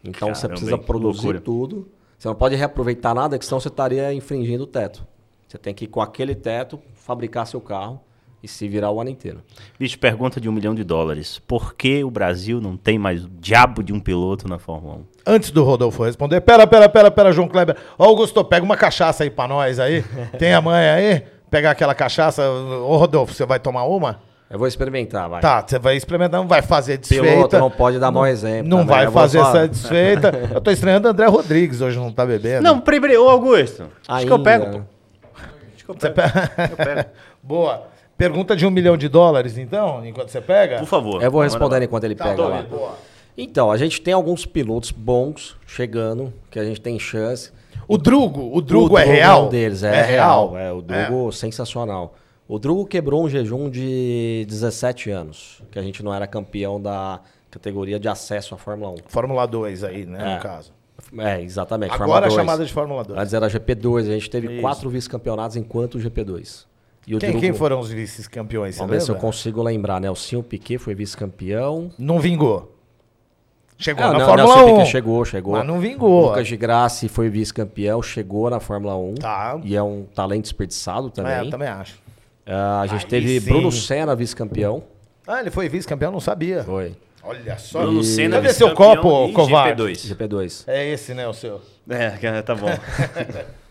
Então você Caramba, precisa que produzir loucura. tudo. Você não pode reaproveitar nada, que senão você estaria infringindo o teto. Você tem que, com aquele teto, fabricar seu carro e se virar o ano inteiro. Bicho, pergunta de um milhão de dólares. Por que o Brasil não tem mais o diabo de um piloto na Fórmula 1? Antes do Rodolfo responder, pera, pera, pera, pera, João Kleber. Ó, Augusto, pega uma cachaça aí pra nós aí. Tem a mãe aí? Pegar aquela cachaça. Ô, Rodolfo, você vai tomar uma? Eu vou experimentar, vai. Tá, você vai experimentar, não vai fazer desfeita. Piloto não pode dar mau exemplo. Não também, vai eu vou fazer essa desfeita. Eu tô estranhando André Rodrigues hoje, não tá bebendo. Não, peraí, peraí, ô Augusto. Acho que eu Ainda. pego, pô. Acho que eu pego. pega... Boa. Pergunta de um milhão de dólares, então, enquanto você pega? Por favor. Eu vou respondendo lá. enquanto ele Tá, pega lá. boa. Então, a gente tem alguns pilotos bons chegando, que a gente tem chance. O Drugo, o Drugo O é Drugo real? um deles, é, real. É, o Drugo sensacional. O Drugo quebrou um jejum de 17 anos, que a gente não era campeão da categoria de acesso à Fórmula 1. Fórmula 2 aí, né, É. no caso. É, exatamente. Agora é Fórmula 2. chamada de Fórmula 2. Antes era GP2, a gente teve Isso. quatro vice-campeonatos enquanto o GP2. E o Quem, Drugo- quem foram os vice-campeões, Vamos ver se eu consigo lembrar, né? O Nelsinho Piquet foi vice-campeão. Não vingou. Chegou Ah, na não, Fórmula Nelson 1. Piquet chegou, chegou. Mas não vingou. Lucas de Grassi foi vice-campeão, chegou na Fórmula 1. Tá. E é um talento desperdiçado É, também. eu também acho. Ah, a gente Aí teve sim. Bruno Senna vice-campeão. Ah, ele foi vice-campeão? Não sabia. Foi. Olha só. Bruno Senna, Cadê seu copo, e covarde? GP2. GP2. É esse, né, o seu? É, tá bom.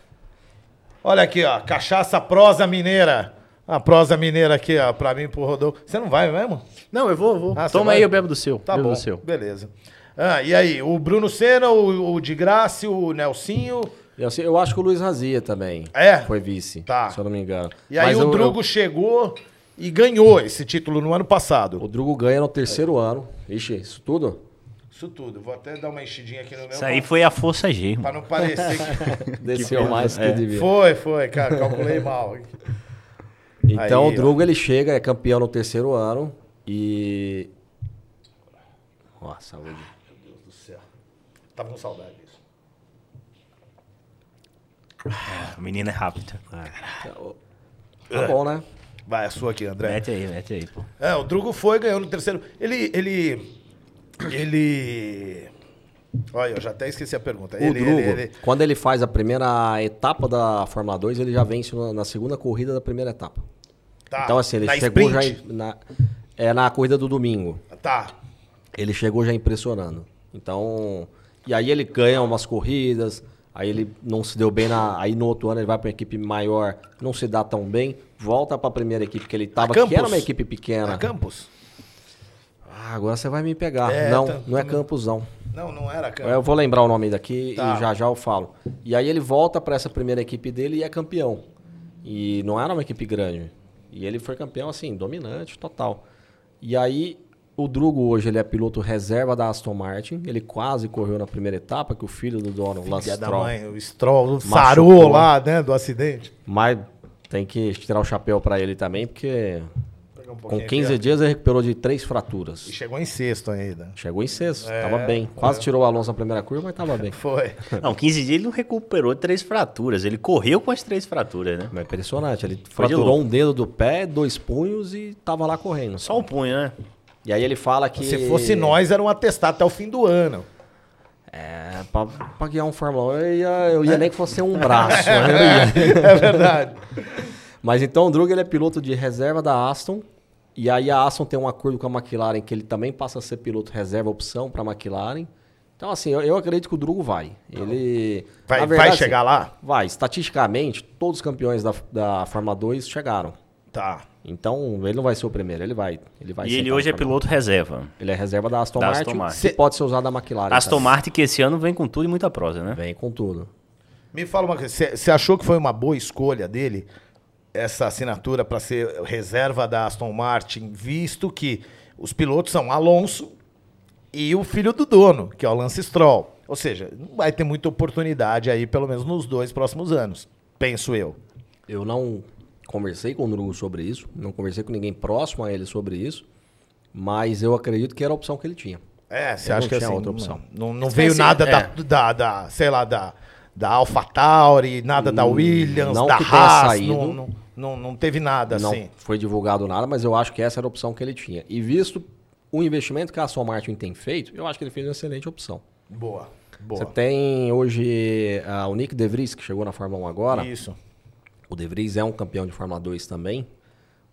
Olha aqui, ó. Cachaça prosa mineira. A prosa mineira aqui, ó, pra mim e pro Rodolfo. Você não vai mesmo? Não, eu vou, eu vou. Ah, Toma aí, eu bebo do seu. Tá bebo bom. do seu. Beleza. Ah, e aí, o Bruno Senna, o, o de Graça, o Nelsinho. Eu, sei- eu acho que o Luiz Razia também É? foi vice, Tá. se eu não me engano. E aí Mas o eu- Drugo chegou e ganhou esse título no ano eu- passado. o Drugo ganha no terceiro ano. Ixi, isso tudo? Isso tudo. Vou até dar uma enchidinha aqui no meu. Isso aí foi a força G, Pra não parecer que. Desceu mais que devia. foi, foi, cara. Calculei mal. Então Aí, o Drugo ele chega, é campeão no terceiro ano e. Ó, saúde. Meu Deus do céu. Tava com saudade disso. A menina é rápida. Tá bom, né? Vai, a sua aqui, André. Mete aí, mete aí, pô. É, o Drugo foi, ganhou no terceiro. Ele. Ele. Ele. Olha, eu já até esqueci a pergunta. O ele, Drugo, ele- ele- quando ele faz a primeira etapa da Fórmula 2, ele já vence na, na segunda corrida da primeira etapa. Tá, então, assim, ele na chegou sprint? já. em- Na, é na corrida do domingo. Tá. Ele chegou já impressionando. Então. E aí ele ganha umas corridas. Aí ele não se deu bem na. Aí no outro ano ele vai para uma equipe maior, não se dá tão bem, volta para a primeira equipe que ele tava, que era uma equipe pequena. Na Campos? Ah, agora você vai me pegar. É, não, tá- não é Campos, não. Não, não era Campos. Eu vou lembrar o nome daqui Tá. e já já eu falo. E aí ele volta para essa primeira equipe dele e é campeão. E não era uma equipe grande. E ele foi campeão, assim, dominante, total. E aí O Drugo hoje ele é piloto reserva da Aston Martin. Ele quase correu na primeira etapa, que o filho do dono, o Lance Filha da Stroll, mãe, o Stroll sarou lá, né, do acidente. Mas tem que tirar o chapéu pra ele também, porque um com pouquinho 15 aqui, dias ele recuperou de três fraturas. E chegou em sexto ainda. Chegou em sexto, É, tava bem. Quase tirou o Alonso na primeira curva, mas tava bem. Foi. Não, 15 dias ele não recuperou três fraturas. Ele correu com as três fraturas, né? Mas é impressionante. Ele Foi de fraturou louco. um dedo do pé, dois punhos e tava lá correndo. Só o punho, né? E aí ele fala que. Se fosse nós, era um atestado até o fim do ano. É, pra, pra guiar um Fórmula 1, eu ia, eu ia nem que fosse um braço. ia. É verdade. Mas então o Drugo ele é piloto de reserva da Aston. E aí a Aston tem um acordo com a McLaren que ele também passa a ser piloto reserva opção para a McLaren. Então assim, eu, eu acredito que o Drugo vai. Ele Vai, na vai verdade, chegar assim, lá? Vai. Estatisticamente, todos os campeões da, da Fórmula 2 chegaram. Tá. Então ele não vai ser o primeiro, ele vai. Ele vai E ele hoje é piloto reserva. 1. Ele é reserva da Aston Da Martin, Aston Martin. que pode ser usado da McLaren. Aston também. Martin que esse ano vem com tudo e muita prosa, né? Vem com tudo. Me fala uma coisa, você achou que foi uma boa escolha dele, essa assinatura para ser reserva da Aston Martin, visto que os pilotos são Alonso e o filho do dono, que é o Lance Stroll. Ou seja, não vai ter muita oportunidade aí, pelo menos nos dois próximos anos, penso eu. Eu não conversei com o Drugo sobre isso, não conversei com ninguém próximo a ele sobre isso, mas eu acredito que era a opção que ele tinha. É, você Eu acha não que tinha assim, outra não- opção. Não, não Esse veio ser- nada é. da, da, da, sei lá, da, da AlphaTauri, nada da Williams, não da Haas, saído. não, não, não, não teve nada não assim. foi divulgado nada, mas eu acho que essa era a opção que ele tinha. E visto o investimento que a Aston Martin tem feito, eu acho que ele fez uma excelente opção. Boa, boa. Você tem hoje ah, o Nick De Vries, que chegou na Fórmula 1 agora. Isso. O De Vries é um campeão de Fórmula 2 também.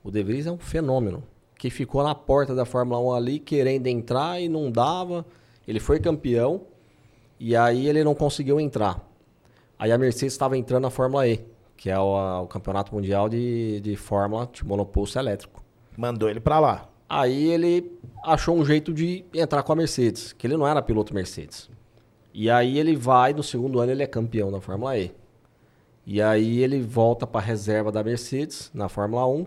O De Vries é um fenômeno. Que ficou na porta da Fórmula 1 ali, querendo entrar e não dava. Ele foi campeão e aí ele não conseguiu entrar. Aí a Mercedes estava entrando na Fórmula E, que é o, o campeonato mundial de, de Fórmula de monopólio elétrico. Mandou ele pra lá. Aí ele achou um jeito de entrar com a Mercedes, que ele não era piloto Mercedes. E aí ele vai, no segundo ano ele é campeão da Fórmula E. E aí ele volta para reserva da Mercedes na Fórmula 1.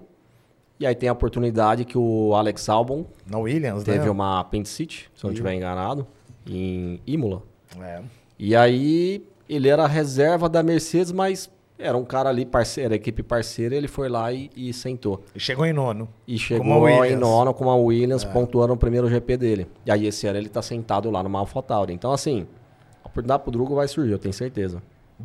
E aí tem a oportunidade que o Alex Albon Na Williams, teve né? uma apendicite, se eu não estiver enganado, em Imola. É. E aí ele era reserva da Mercedes, mas era um cara ali parceiro, equipe parceira, ele foi lá e, e sentou. E chegou em nono. E chegou em nono com a Williams, pontuando o primeiro GP dele. E aí esse ano ele tá sentado lá no AlphaTauri. Então assim, a oportunidade pro Drugo vai surgir, eu tenho certeza.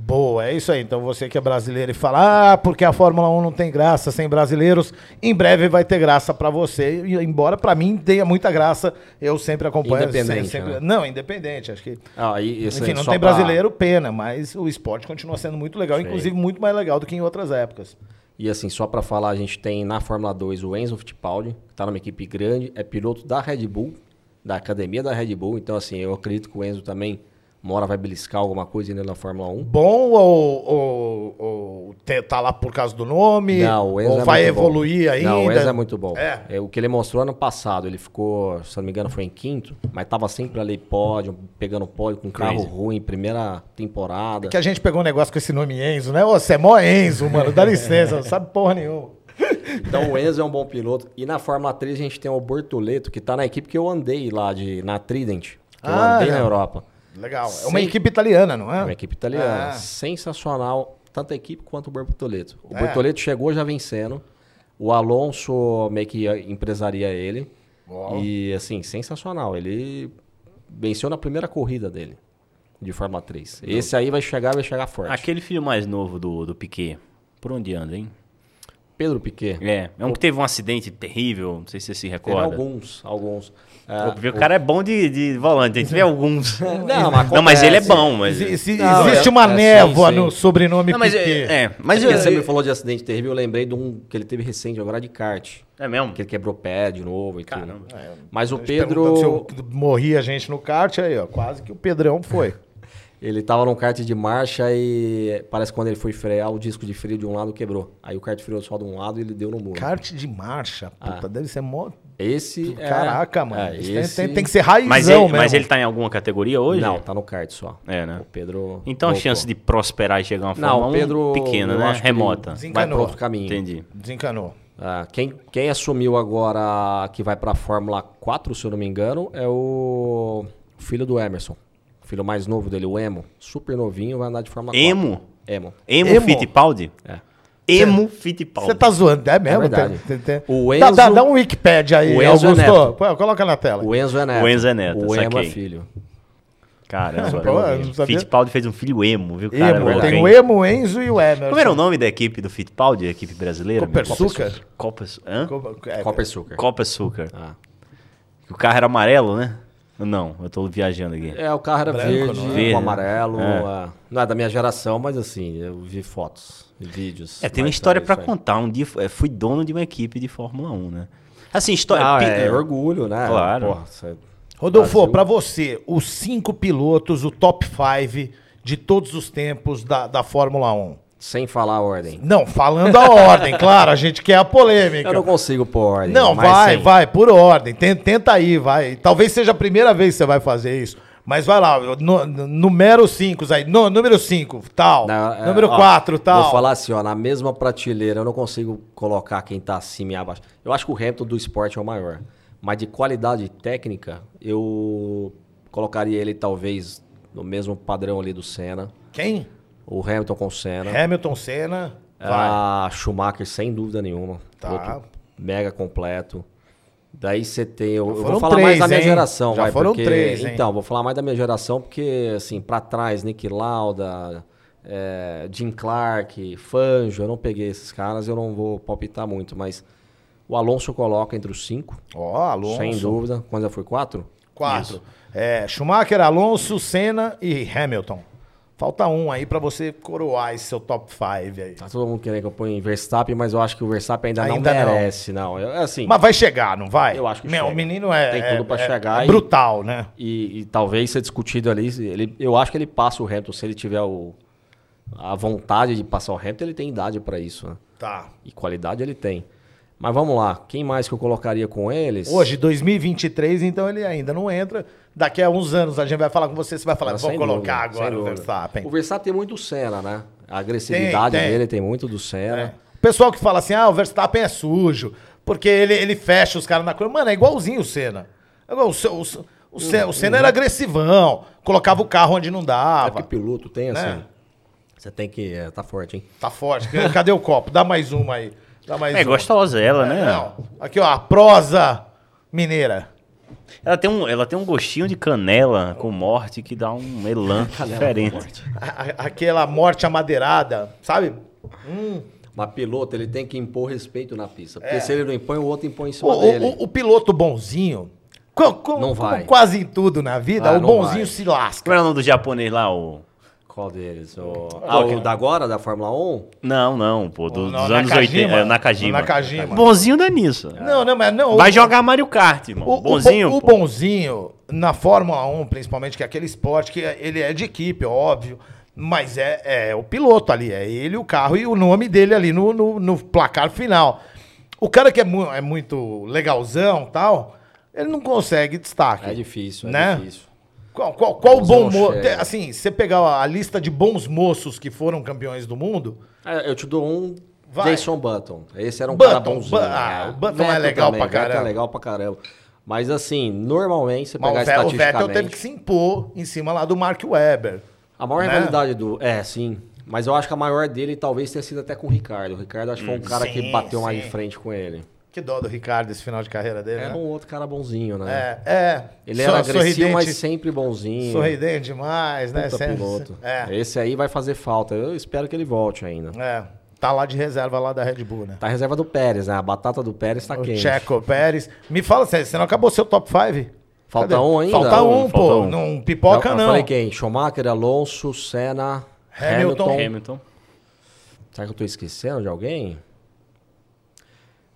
Boa, é isso aí. Então você que é brasileiro e fala, ah, porque a Fórmula 1 não tem graça sem brasileiros, em breve vai ter graça pra você. E, embora pra mim tenha muita graça, eu sempre acompanho. Independente, sempre- né? Não, independente. Acho que. Ah, e Enfim, não tem pra- brasileiro, pena, mas o esporte continua sendo muito legal, Sim. inclusive muito mais legal do que em outras épocas. E assim, só pra falar, a gente tem na Fórmula 2 o Enzo Fittipaldi, que tá numa equipe grande, é piloto da Red Bull, da academia da Red Bull. Então assim, eu acredito que o Enzo também uma hora vai beliscar alguma coisa ainda na Fórmula 1. Bom ou, ou, ou tá lá por causa do nome? Não, o Enzo ou é vai muito bom. evoluir ainda? Não, o Enzo é muito bom. É. o que ele mostrou ano passado, ele ficou, se não me engano, foi em quinto, mas tava sempre ali pódio, pegando pódio com carro Crazy. ruim, primeira temporada. Que a gente pegou um negócio com esse nome Enzo, né? Ô, Você é mó Enzo, mano. Dá licença, não sabe porra nenhuma. Então o Enzo é um bom piloto. E na Fórmula 3 a gente tem o Bortoleto, que tá na equipe que eu andei lá de, na Trident, que eu Ah, andei é. na Europa. Legal. É uma equipe italiana, não é? É uma equipe italiana. Ah. Sensacional, tanto a equipe quanto o Bortoleto. O É. Bortoleto chegou já vencendo. O Alonso meio que empresaria ele. Uau. E assim, sensacional. Ele venceu na primeira corrida dele de Fórmula 3. Esse aí vai chegar, vai chegar forte. Aquele filho mais novo do, do Piquet, por onde anda, hein? Pedro Piquet. É, é um que teve um acidente terrível, não sei se você se Teve recorda. alguns, alguns. É, O, o cara é bom de, de volante, tem que ver alguns. Não, mas Não, mas ele é bom, mas... Exi- exi- Não, existe é- uma é, sim, névoa sim. no sobrenome Não, mas é, Piquet. é, mas Porque eu, você me falou de acidente terrível, eu lembrei de um que ele teve recente agora de kart. é mesmo? Que ele quebrou pé de novo e Caramba. tudo. Mas o A gente Pedro, Se eu morria gente no kart, aí, ó. Quase que o Pedrão foi. Ele tava num kart de marcha e parece que quando ele foi frear, o disco de freio de um lado quebrou. Aí o kart freou só de um lado e ele deu no muro. Kart de marcha, puta, deve ser mó. Esse é... Caraca, mano. é, Isso tem- esse- tem, tem que ser raizão Mas ele, mesmo. mas ele tá em alguma categoria hoje? Não, tá no kart só. É, né? O Pedro Então a voltou. chance de prosperar e chegar a uma Não, Fórmula o 1 Pedro, pequena, né? Remota. Vai Desencanou. para outro caminho. Entendi. Desencanou. Ah, quem, quem assumiu agora que vai pra Fórmula 4, se eu não me engano, é o filho do Emerson. Filho mais novo dele, o Emo. Super novinho, vai andar de Fórmula 4. Emo? Emo. Emo, Emo? Fittipaldi? É. Emo Fittipaldi. Você tá zoando, é mesmo? É verdade. Tem- tem- tem- O Dá, dá, Enzo- dá um Wikipedia aí, O Enzo é Augusto. neto. Pô, coloca na tela. O Enzo é neto. O Enzo é neto, O Emo é filho. Caramba. Pô. Fittipaldi fez um filho emo, viu? Cara, Emo, louco, tem hein? o Emo, o Enzo e o Emerson. Como era o nome da equipe do Fittipaldi, a equipe brasileira? Copersucar? Copa... Hã? É. Copa Açúcar. Ah. O carro era amarelo, né? Não, eu tô viajando aqui. É, o carro era Branco, verde, não é? Verde, com amarelo. é. ah, Não é da minha geração, mas assim, eu vi fotos, vídeos. É, tem uma história é aí. contar. Um dia eh, fui dono de uma equipe de Fórmula 1, né? Assim, história. Ah, pi- é orgulho, né? Claro. Porra, Rodolfo, pra você, os cinco pilotos, o top 5 de todos os tempos da, da Fórmula 1. Sem falar a ordem. Não, falando a ordem, claro, a gente quer a polêmica. Eu não consigo pôr ordem. Não, vai, sim. vai, por ordem. Tenta, tenta aí, vai. Talvez seja a primeira vez que você vai fazer isso. Mas vai lá, no, número 5, aí. No, número 5, tal. Não, número ó, 4, tal. Vou falar assim, ó, na mesma prateleira, eu não consigo colocar quem tá acima e abaixo. Eu acho que o Hamilton do esporte é o maior. Mas de qualidade técnica, eu colocaria ele talvez no mesmo padrão ali do Senna. Quem? O Hamilton com o Senna. Hamilton Senna. Vai. A Schumacher, sem dúvida nenhuma. Tá. Outro mega completo. Daí você tem. Eu, eu vou falar três, mais da minha hein? geração, Já vai, foram porque, três, hein? Então, vou falar mais da minha geração, porque, assim, pra trás, Nick Lauda, é, Jim Clark, Fanjo, eu não peguei esses caras, eu não vou palpitar muito, mas o Alonso coloca entre os cinco, Ó, Alonso. sem dúvida. Quando já foi quatro? Quatro. É, Schumacher, Alonso, Senna e Hamilton. Falta um aí pra você coroar esse seu top 5 aí. Tá todo mundo querendo que eu ponha Verstappen, mas eu acho que o Verstappen ainda, Ainda não. não merece, não. É assim, Mas vai chegar, não vai? Eu acho que Meu, chega. O menino é. Tem é- tudo pra é- chegar é e- brutal, né? E, e talvez ser discutido ali. Ele, eu acho que ele passa o Hamilton. Se ele tiver o, a vontade de passar o Hamilton, ele tem idade pra isso. Né? Tá. E qualidade ele tem. Mas vamos lá. Quem mais que eu colocaria com eles? Hoje, 2023, então ele ainda não entra. Daqui a uns anos a gente vai falar com você, você vai falar, Ah, vou colocar dúvida, agora o. Verstappen. O Verstappen tem muito Senna, né? A agressividade Tem, tem. dele tem muito do Senna. É. O pessoal que fala assim, ah, o Verstappen é sujo, porque ele, ele fecha os caras na curva. Mano, é igualzinho o Senna. É igual, o, o, Se- o, Se- o Senna era agressivão, colocava o carro onde não É dava. porque piloto tem assim. Né? Você tem que. é, tá forte, hein? Tá forte. Cadê o copo? Dá mais uma aí. Dá mais É uma. gostosa ela, É, né? não. Aqui, ó, a prosa mineira. Ela tem, um, ela tem um gostinho de canela com morte que dá um elan diferente. A- a- aquela morte amadeirada, sabe? Mas piloto, ele tem que impor respeito na pista. Porque É. se ele não impõe, o outro impõe em O, cima o- dele. o- o piloto bonzinho, co- co- Não como vai. quase em tudo na vida, Ah, o bonzinho vai. se lasca. Como era o nome do japonês lá? O... Qual deles? O... Ah, o da agora, da Fórmula 1? Não, não, pô, do- O- dos não, anos Nakajima. 80. É, Nakajima. O Nakajima. Bonzinho dá nisso. Não, não, mas não. Vai o- jogar Mario Kart, irmão. O, o bonzinho. bo- o, pô. bonzinho, na Fórmula 1, principalmente, que é aquele esporte que ele é de equipe, óbvio. Mas é, é o piloto ali, é ele, o carro e o nome dele ali no, no, no placar final. O cara que é, mu- é muito legalzão tal, ele não consegue destaque. É difícil, é né? difícil. Qual, qual, qual o bom moço? chega. Assim, você pegar a lista de bons moços que foram campeões do mundo, É, eu te dou um Vai. Jason Button. Esse era um Button, cara bonzinho. Ah, é. o Button é Vettel legal também, pra caramba. é legal pra caramba. Mas assim, normalmente, você mas pegar o Ve- o Vettel estatisticamente... teve que se impor em cima lá do Mark Webber. A maior né? rivalidade do... É, sim. Mas eu acho que a maior dele talvez tenha sido até com o Ricardo. O Ricardo acho que foi um cara Sim, que bateu mais sim. de frente com ele. Que dó do Ricardo esse final de carreira dele, Era né? um outro cara bonzinho, né? É, é. Ele So- era agressivo, mas sempre bonzinho. sorridente demais, né? Puta Sempre- piloto. É, Esse aí vai fazer falta. Eu espero que ele volte ainda. é. Tá lá de reserva lá da Red Bull, né? Tá a reserva do Pérez, né? A batata do Pérez tá o quente. Checo Pérez. Me fala, você você não acabou seu top 5? Falta um ainda? Falta um, Um, pô. falta um. Não pipoca, eu, eu não. falei quem? Schumacher, Alonso, Senna, Hamilton. Hamilton. Hamilton. Será que eu tô esquecendo de alguém?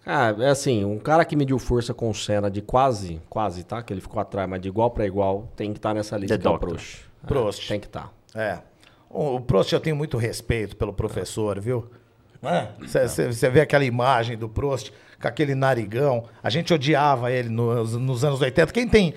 Cara, é assim, um cara que mediu força com o Senna de quase, quase, tá? Que ele ficou atrás, mas de igual pra igual, tem que estar nessa lista The que é o Doctor. Prost. É, Prost. tem que estar. É. O, o Prost eu tenho muito respeito pelo professor, viu? Você vê aquela imagem do Prost com aquele narigão. A gente odiava ele nos, nos anos 80. Quem tem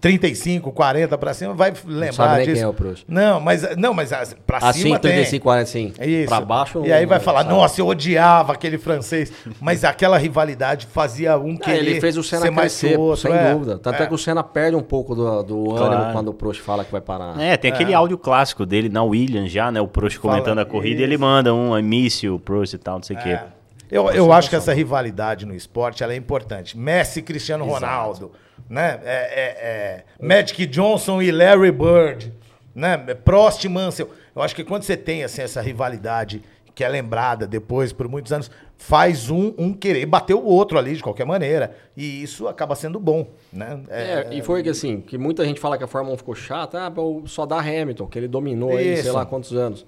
35, 40 pra cima, vai lembrar sabe nem disso. quem é o Proust. Não, mas, não, mas as- pra Assim, cima 35, tem. 40, sim. É isso. Pra baixo... E aí vai não falar, sabe. nossa, eu odiava aquele francês. Mas aquela rivalidade fazia um É, querer ele fez o Senna ser mais que crescer, outro. sem é. dúvida. Tanto é. que o Senna perde um pouco do, do Claro. ânimo quando o Proust fala que vai parar. É, tem aquele áudio clássico dele na Williams já, né? O Proust Fala comentando a corrida e ele manda um início, o Proust e tal, não sei o quê. É. Eu, eu acho que essa rivalidade no esporte ela é importante. Messi e Cristiano Ronaldo, né? É, é, é, Magic Johnson e Larry Bird, né? Prost e Mansell. Eu acho que quando você tem assim, essa rivalidade que é lembrada depois por muitos anos, faz um, um querer bater o outro ali de qualquer maneira. E isso acaba sendo bom, né? É, e foi que assim, que muita gente fala que a Fórmula 1 ficou chata, ah, só dá Hamilton, que ele dominou aí, sei lá quantos anos.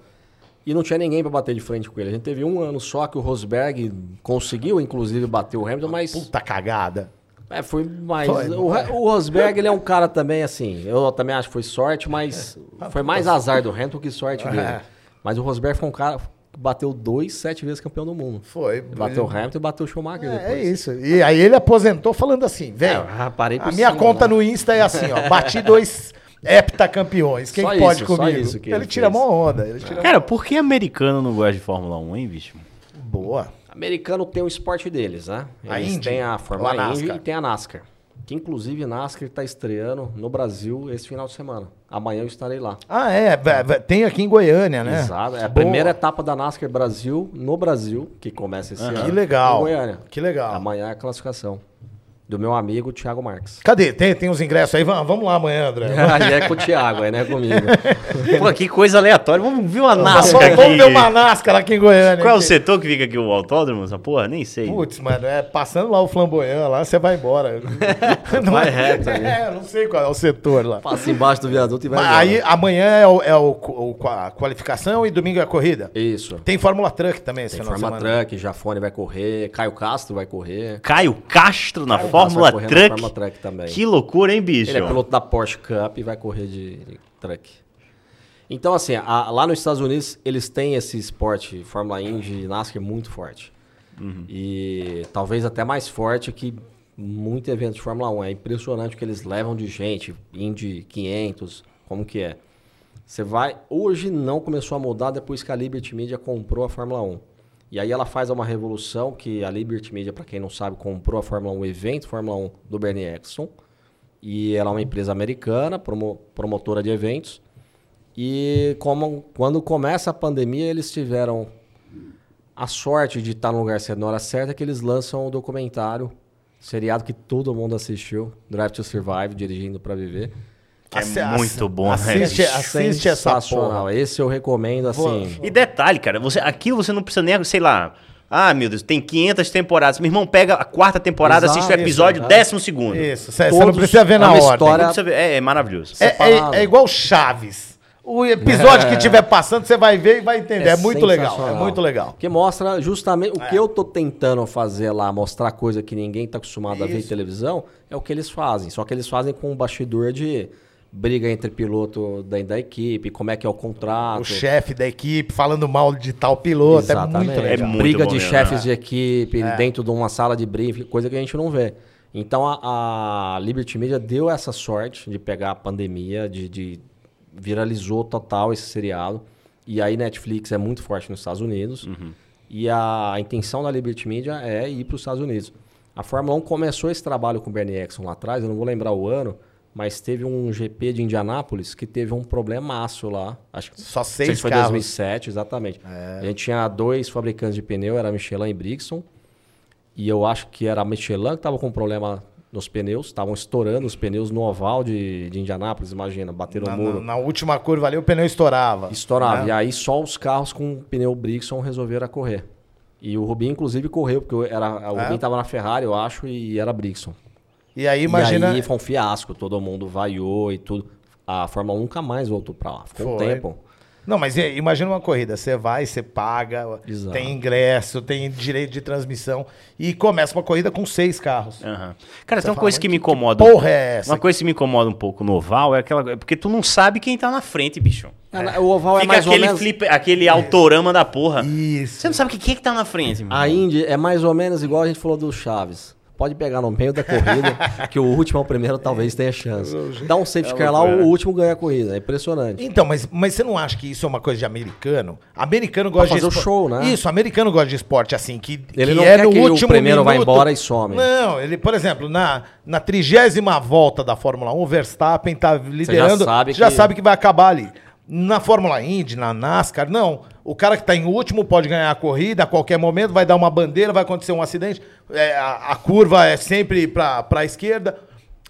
E não tinha ninguém pra bater de frente com ele. A gente teve um ano só que o Rosberg conseguiu, inclusive, bater o Hamilton, mas Puta cagada. É, foi mais. Foi. O, o Rosberg, ele é um cara também assim. Eu também acho que foi sorte, mas foi mais azar do Hamilton que sorte dele. É. Mas o Rosberg foi um cara que bateu dois, sete vezes campeão do mundo. Foi. Ele bateu o Hamilton e bateu o Schumacher É, depois. é isso. E aí ele aposentou falando assim, velho. É, a minha cima, conta né? no Insta é assim, ó. Bati dois heptacampeões. Quem Só pode isso, só comigo? isso que ele ele tira mó onda. Ele tira Cara, por que americano não gosta de Fórmula 1, hein, bicho? boa. Americano tem o esporte deles, né? A Eles Indy? têm a Ou a Fórmula Indy NASCAR? e tem a NASCAR. Que inclusive NASCAR está estreando no Brasil esse final de semana. Amanhã eu estarei lá. Ah, é. vé- vé- Tem aqui em Goiânia, né? Exato. É a Boa. primeira etapa da NASCAR Brasil no Brasil, que começa esse ano. Que legal. Em Goiânia. Que legal. Amanhã é a classificação. Do meu amigo Thiago Marques. Cadê? Tem, tem os ingressos aí? Vamos, vamos lá amanhã, André. aí é com o Thiago, aí não é comigo. Pô, que coisa aleatória. Vamos ver uma NASCAR aqui. vamos ver uma NASCAR aqui em Goiânia. Qual é o setor que fica aqui, o autódromo? Essa porra? Nem sei. Putz, mano, é passando lá o flamboyant lá, você vai embora. não Vai é, reto. É, não sei qual é o setor lá. Passa embaixo do viaduto e vai Mas embora. aí amanhã é, o, é o, o- a qualificação e domingo é a corrida. Isso. Tem Fórmula Truck também Tem Fórmula semana. Truck, Jafone vai correr, Caio Castro vai correr. Caio Castro na Caio Fórmula Truck. Fórmula Truck também. Que loucura, hein, bicho? Ele é piloto da Porsche Cup e vai correr de, de truck. Então, assim, a- lá nos Estados Unidos, eles têm esse esporte, Fórmula Indy e NASCAR, muito forte. E talvez até mais forte que muito evento de Fórmula 1. É impressionante o que eles levam de gente, Indy 500, como que é. Você vai... Hoje não começou a mudar depois que a Liberty Media comprou a Fórmula 1. E aí ela faz uma revolução que a Liberty Media, para quem não sabe, comprou a Fórmula 1, o evento Fórmula 1 do Bernie Eccleston. E ela é uma empresa americana, promo- promotora de eventos. E como, quando começa a pandemia, eles tiveram a sorte de estar no lugar certo na hora certa, que eles lançam um documentário, seriado que todo mundo assistiu, Drive to Survive, Dirigindo para Viver. Que é muito bom, né? assiste, assiste essa porra. Esse eu recomendo, assim... E detalhe, cara, você, aquilo você não precisa nem, sei lá. Ah, meu Deus, tem 500 temporadas. Meu irmão pega a quarta temporada, Exato, assiste o episódio exato. décimo segundo. Isso, você não Todos- precisa ver é na ordem. história- Não ver, É, é maravilhoso. É, é- é igual Chaves. O episódio que estiver passando, você vai ver e vai entender. É, muito legal. É muito legal. Porque mostra justamente o que eu tô tentando fazer lá, mostrar coisa que ninguém tá acostumado a ver em Isso. televisão, é o que eles fazem. Só que eles fazem com um bastidor de briga entre piloto da, da equipe, como é que é o contrato. O chefe da equipe falando mal de tal piloto. É muito Exatamente. legal. É muito briga de mesmo, chefes né? de equipe É. dentro de uma sala de briefing, coisa que a gente não vê. Então a, a Liberty Media deu essa sorte de pegar a pandemia, de, de viralizou total esse seriado. E aí Netflix é muito forte nos Estados Unidos. Uhum. E a, a intenção da Liberty Media é ir para os Estados Unidos. A Fórmula 1 começou esse trabalho com o Bernie Eccleston lá atrás, eu não vou lembrar o ano, mas teve um GP de Indianápolis que teve um problemaço lá. Acho que Só não sei seis se foi carros. 2007, exatamente. A gente tinha dois fabricantes de pneu, era Michelin e Brixton. E eu acho que era a Michelin que estava com problema nos pneus, estavam estourando os pneus no oval de, de Indianápolis, imagina, bateram Na, o muro. na- na última curva ali, o pneu estourava. Estourava. Né? E aí só os carros com pneu Brixton resolveram correr. E o Rubinho, inclusive, correu, porque era, o É? Rubinho estava na Ferrari, eu acho, e era Brixton. E aí, imagina. E aí foi um fiasco, todo mundo vaiou e tudo. A Fórmula 1 nunca mais voltou pra lá. Ficou um Foi. tempo. Não, mas e- imagina uma corrida. Você vai, você paga, Exato. tem ingresso, tem direito de transmissão e começa uma corrida com seis carros. Aham. Cara, tem uma coisa que me que incomoda. porra é essa? Uma coisa que me incomoda um pouco no oval é aquela. é porque tu não sabe quem tá na frente, bicho. É, O oval é Fica mais ou aquele menos. flip, aquele autorama da porra. Isso. Você não sabe quem é que tá na frente, meu A. Indy é mais ou menos igual a gente falou do Chaves. Pode pegar no meio da corrida, que o último ao primeiro talvez tenha chance. Dá um safety car lá, o último ganha a corrida. É impressionante. Então, mas, mas você não acha que isso é uma coisa de americano? Americano gosta fazer de o espo- show, né? Isso, americano gosta de esporte assim, que, Ele que não é quer no que o último primeiro vá minuto. embora e some. Não, ele, por exemplo, na, na trigésima volta da Fórmula 1, o Verstappen tá liderando, sabe já que- sabe que vai acabar ali. Na Fórmula Indy, na NASCAR, não. O cara que tá em último pode ganhar a corrida a qualquer momento, vai dar uma bandeira, vai acontecer um acidente, é, a, a curva é sempre pra, pra esquerda.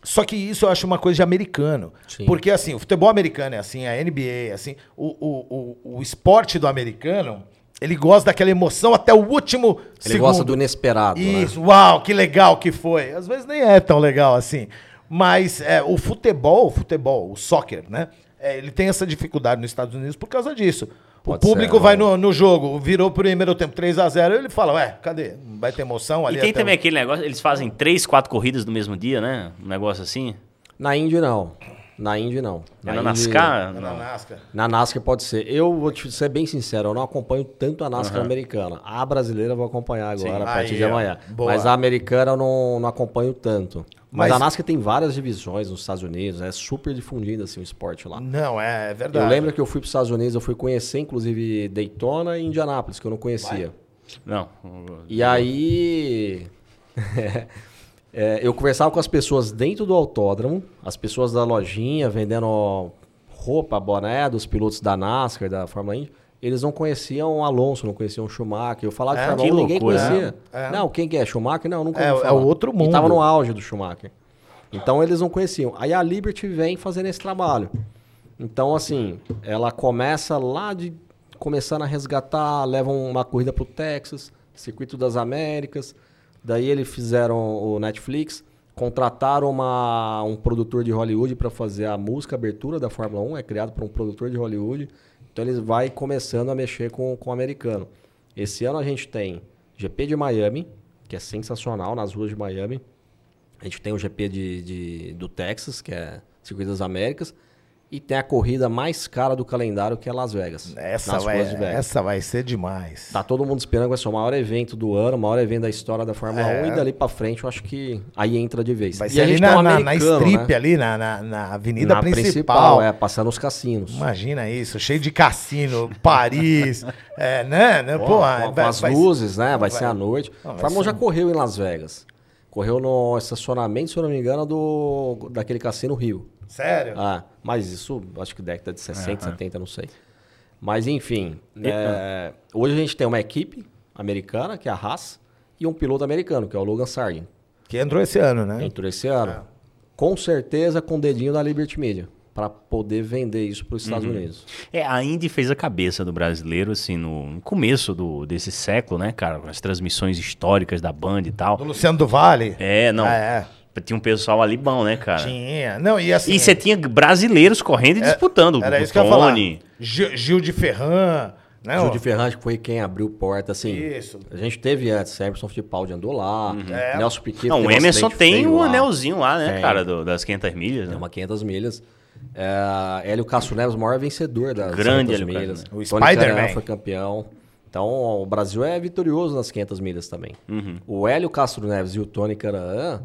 Só que isso eu acho uma coisa de americano. Sim. Porque assim, o futebol americano é assim, a NBA é assim, o, o, o, o esporte do americano, ele gosta daquela emoção até o último Ele gosta do inesperado, né? Isso, uau, que legal que foi. Às vezes nem é tão legal assim. Mas é, o futebol, o futebol, o soccer, né? é, ele tem essa dificuldade nos Estados Unidos por causa disso. Pode o público ser, vai no, no jogo, virou primeiro tempo 3 a 0 ele fala, ué, cadê? Vai ter emoção ali E tem até também o- aquele negócio, eles fazem três, quatro corridas no mesmo dia, né? Um negócio assim. Na Indy, não. Na Indy, não. É na Indy- NASCAR? na. NASCAR. Na NASCAR pode ser. Eu vou te ser bem sincero, eu não acompanho tanto a NASCAR americana. A brasileira eu vou acompanhar agora, Sim. a partir Aí, de amanhã. Boa. Mas a americana eu não, não acompanho tanto. Mas, Mas- a NASCAR tem várias divisões nos Estados Unidos, é super difundido assim, o esporte lá. Não, é, é verdade. Eu lembro que eu fui para os Estados Unidos, eu fui conhecer inclusive Daytona e Indianápolis, que eu não conhecia. Não. E aí. é, eu conversava com as pessoas dentro do autódromo, as pessoas da lojinha vendendo roupa, boné dos pilotos da NASCAR, da Fórmula Indy. Eles não conheciam o Alonso, não conheciam o Schumacher. Eu falava É, de Fórmula que 1, ninguém loucura, conhecia. é. É. Não, quem que é? Schumacher? Não, nunca É, ouvi é falar. outro E mundo. tava no auge do Schumacher. Então eles não conheciam. Aí a Liberty vem fazendo esse trabalho. Então, assim, ela começa lá de. Começando a resgatar, levam uma corrida pro Texas, Circuito das Américas. Daí eles fizeram o Netflix, contrataram uma, um produtor de Hollywood para fazer a música abertura da Fórmula 1, é criado por um produtor de Hollywood. Então eles vai começando a mexer com, com o americano. Esse ano a gente tem GP de Miami, que é sensacional nas ruas de Miami. A gente tem o GP de, de- do Texas, que é Circuito das Américas. E tem a corrida mais cara do calendário, que é Las Vegas. Essa vai, Vegas. essa vai ser demais. Tá todo mundo esperando que vai ser o maior evento do ano, o maior evento da história da Fórmula É. 1. E dali pra frente, eu acho que aí entra de vez. Vai E ser a ali gente na, na, na americano, strip, né? ali na, na, na avenida Na principal. é, passando os cassinos. Imagina isso, cheio de cassino, Paris, é, né? né? Pô, Pô, com, vai- com as vai- luzes, né? Vai, ser à noite. Não, Fórmula 1 ser já correu em Las Vegas. Correu no estacionamento, se eu não me engano, do, daquele cassino Rio. Sério? Ah, mas isso, acho que década de 60, 70, não sei. Mas enfim, é, hoje a gente tem uma equipe americana, que é a Haas, e um piloto americano, que é o Logan Sargent. Que entrou esse ano, né? Entrou esse ano. Com certeza com o dedinho da Liberty Media, para poder vender isso para os Estados Unidos. É, a Indy fez a cabeça do brasileiro, assim, no começo do, desse século, né, cara? Com as transmissões históricas da Band e tal. Do Luciano do Vale. É, não. Ah, é. Tinha um pessoal ali bom, né, cara? Tinha. Não, e assim. E você tinha brasileiros correndo e disputando. Era o isso que eu ia falar. Gil, Gil de Ferran. Né, Gil ó. de Ferrante foi quem abriu porta, assim. Isso. A gente teve antes, Emerson Fittipaldi andou lá, É. Nelson Piquet Não, o um Emerson tem o lá. anelzinho lá, né, Tem. cara, do- das 500 milhas. É Né? uma 500 milhas. É, Hélio Castro Neves, o maior vencedor das Grande 500 Hélio milhas. O Spider-Man. Foi campeão. Então, o Brasil é vitorioso nas 500 milhas também. Uhum. O Hélio Castro Neves e o Tony Canan,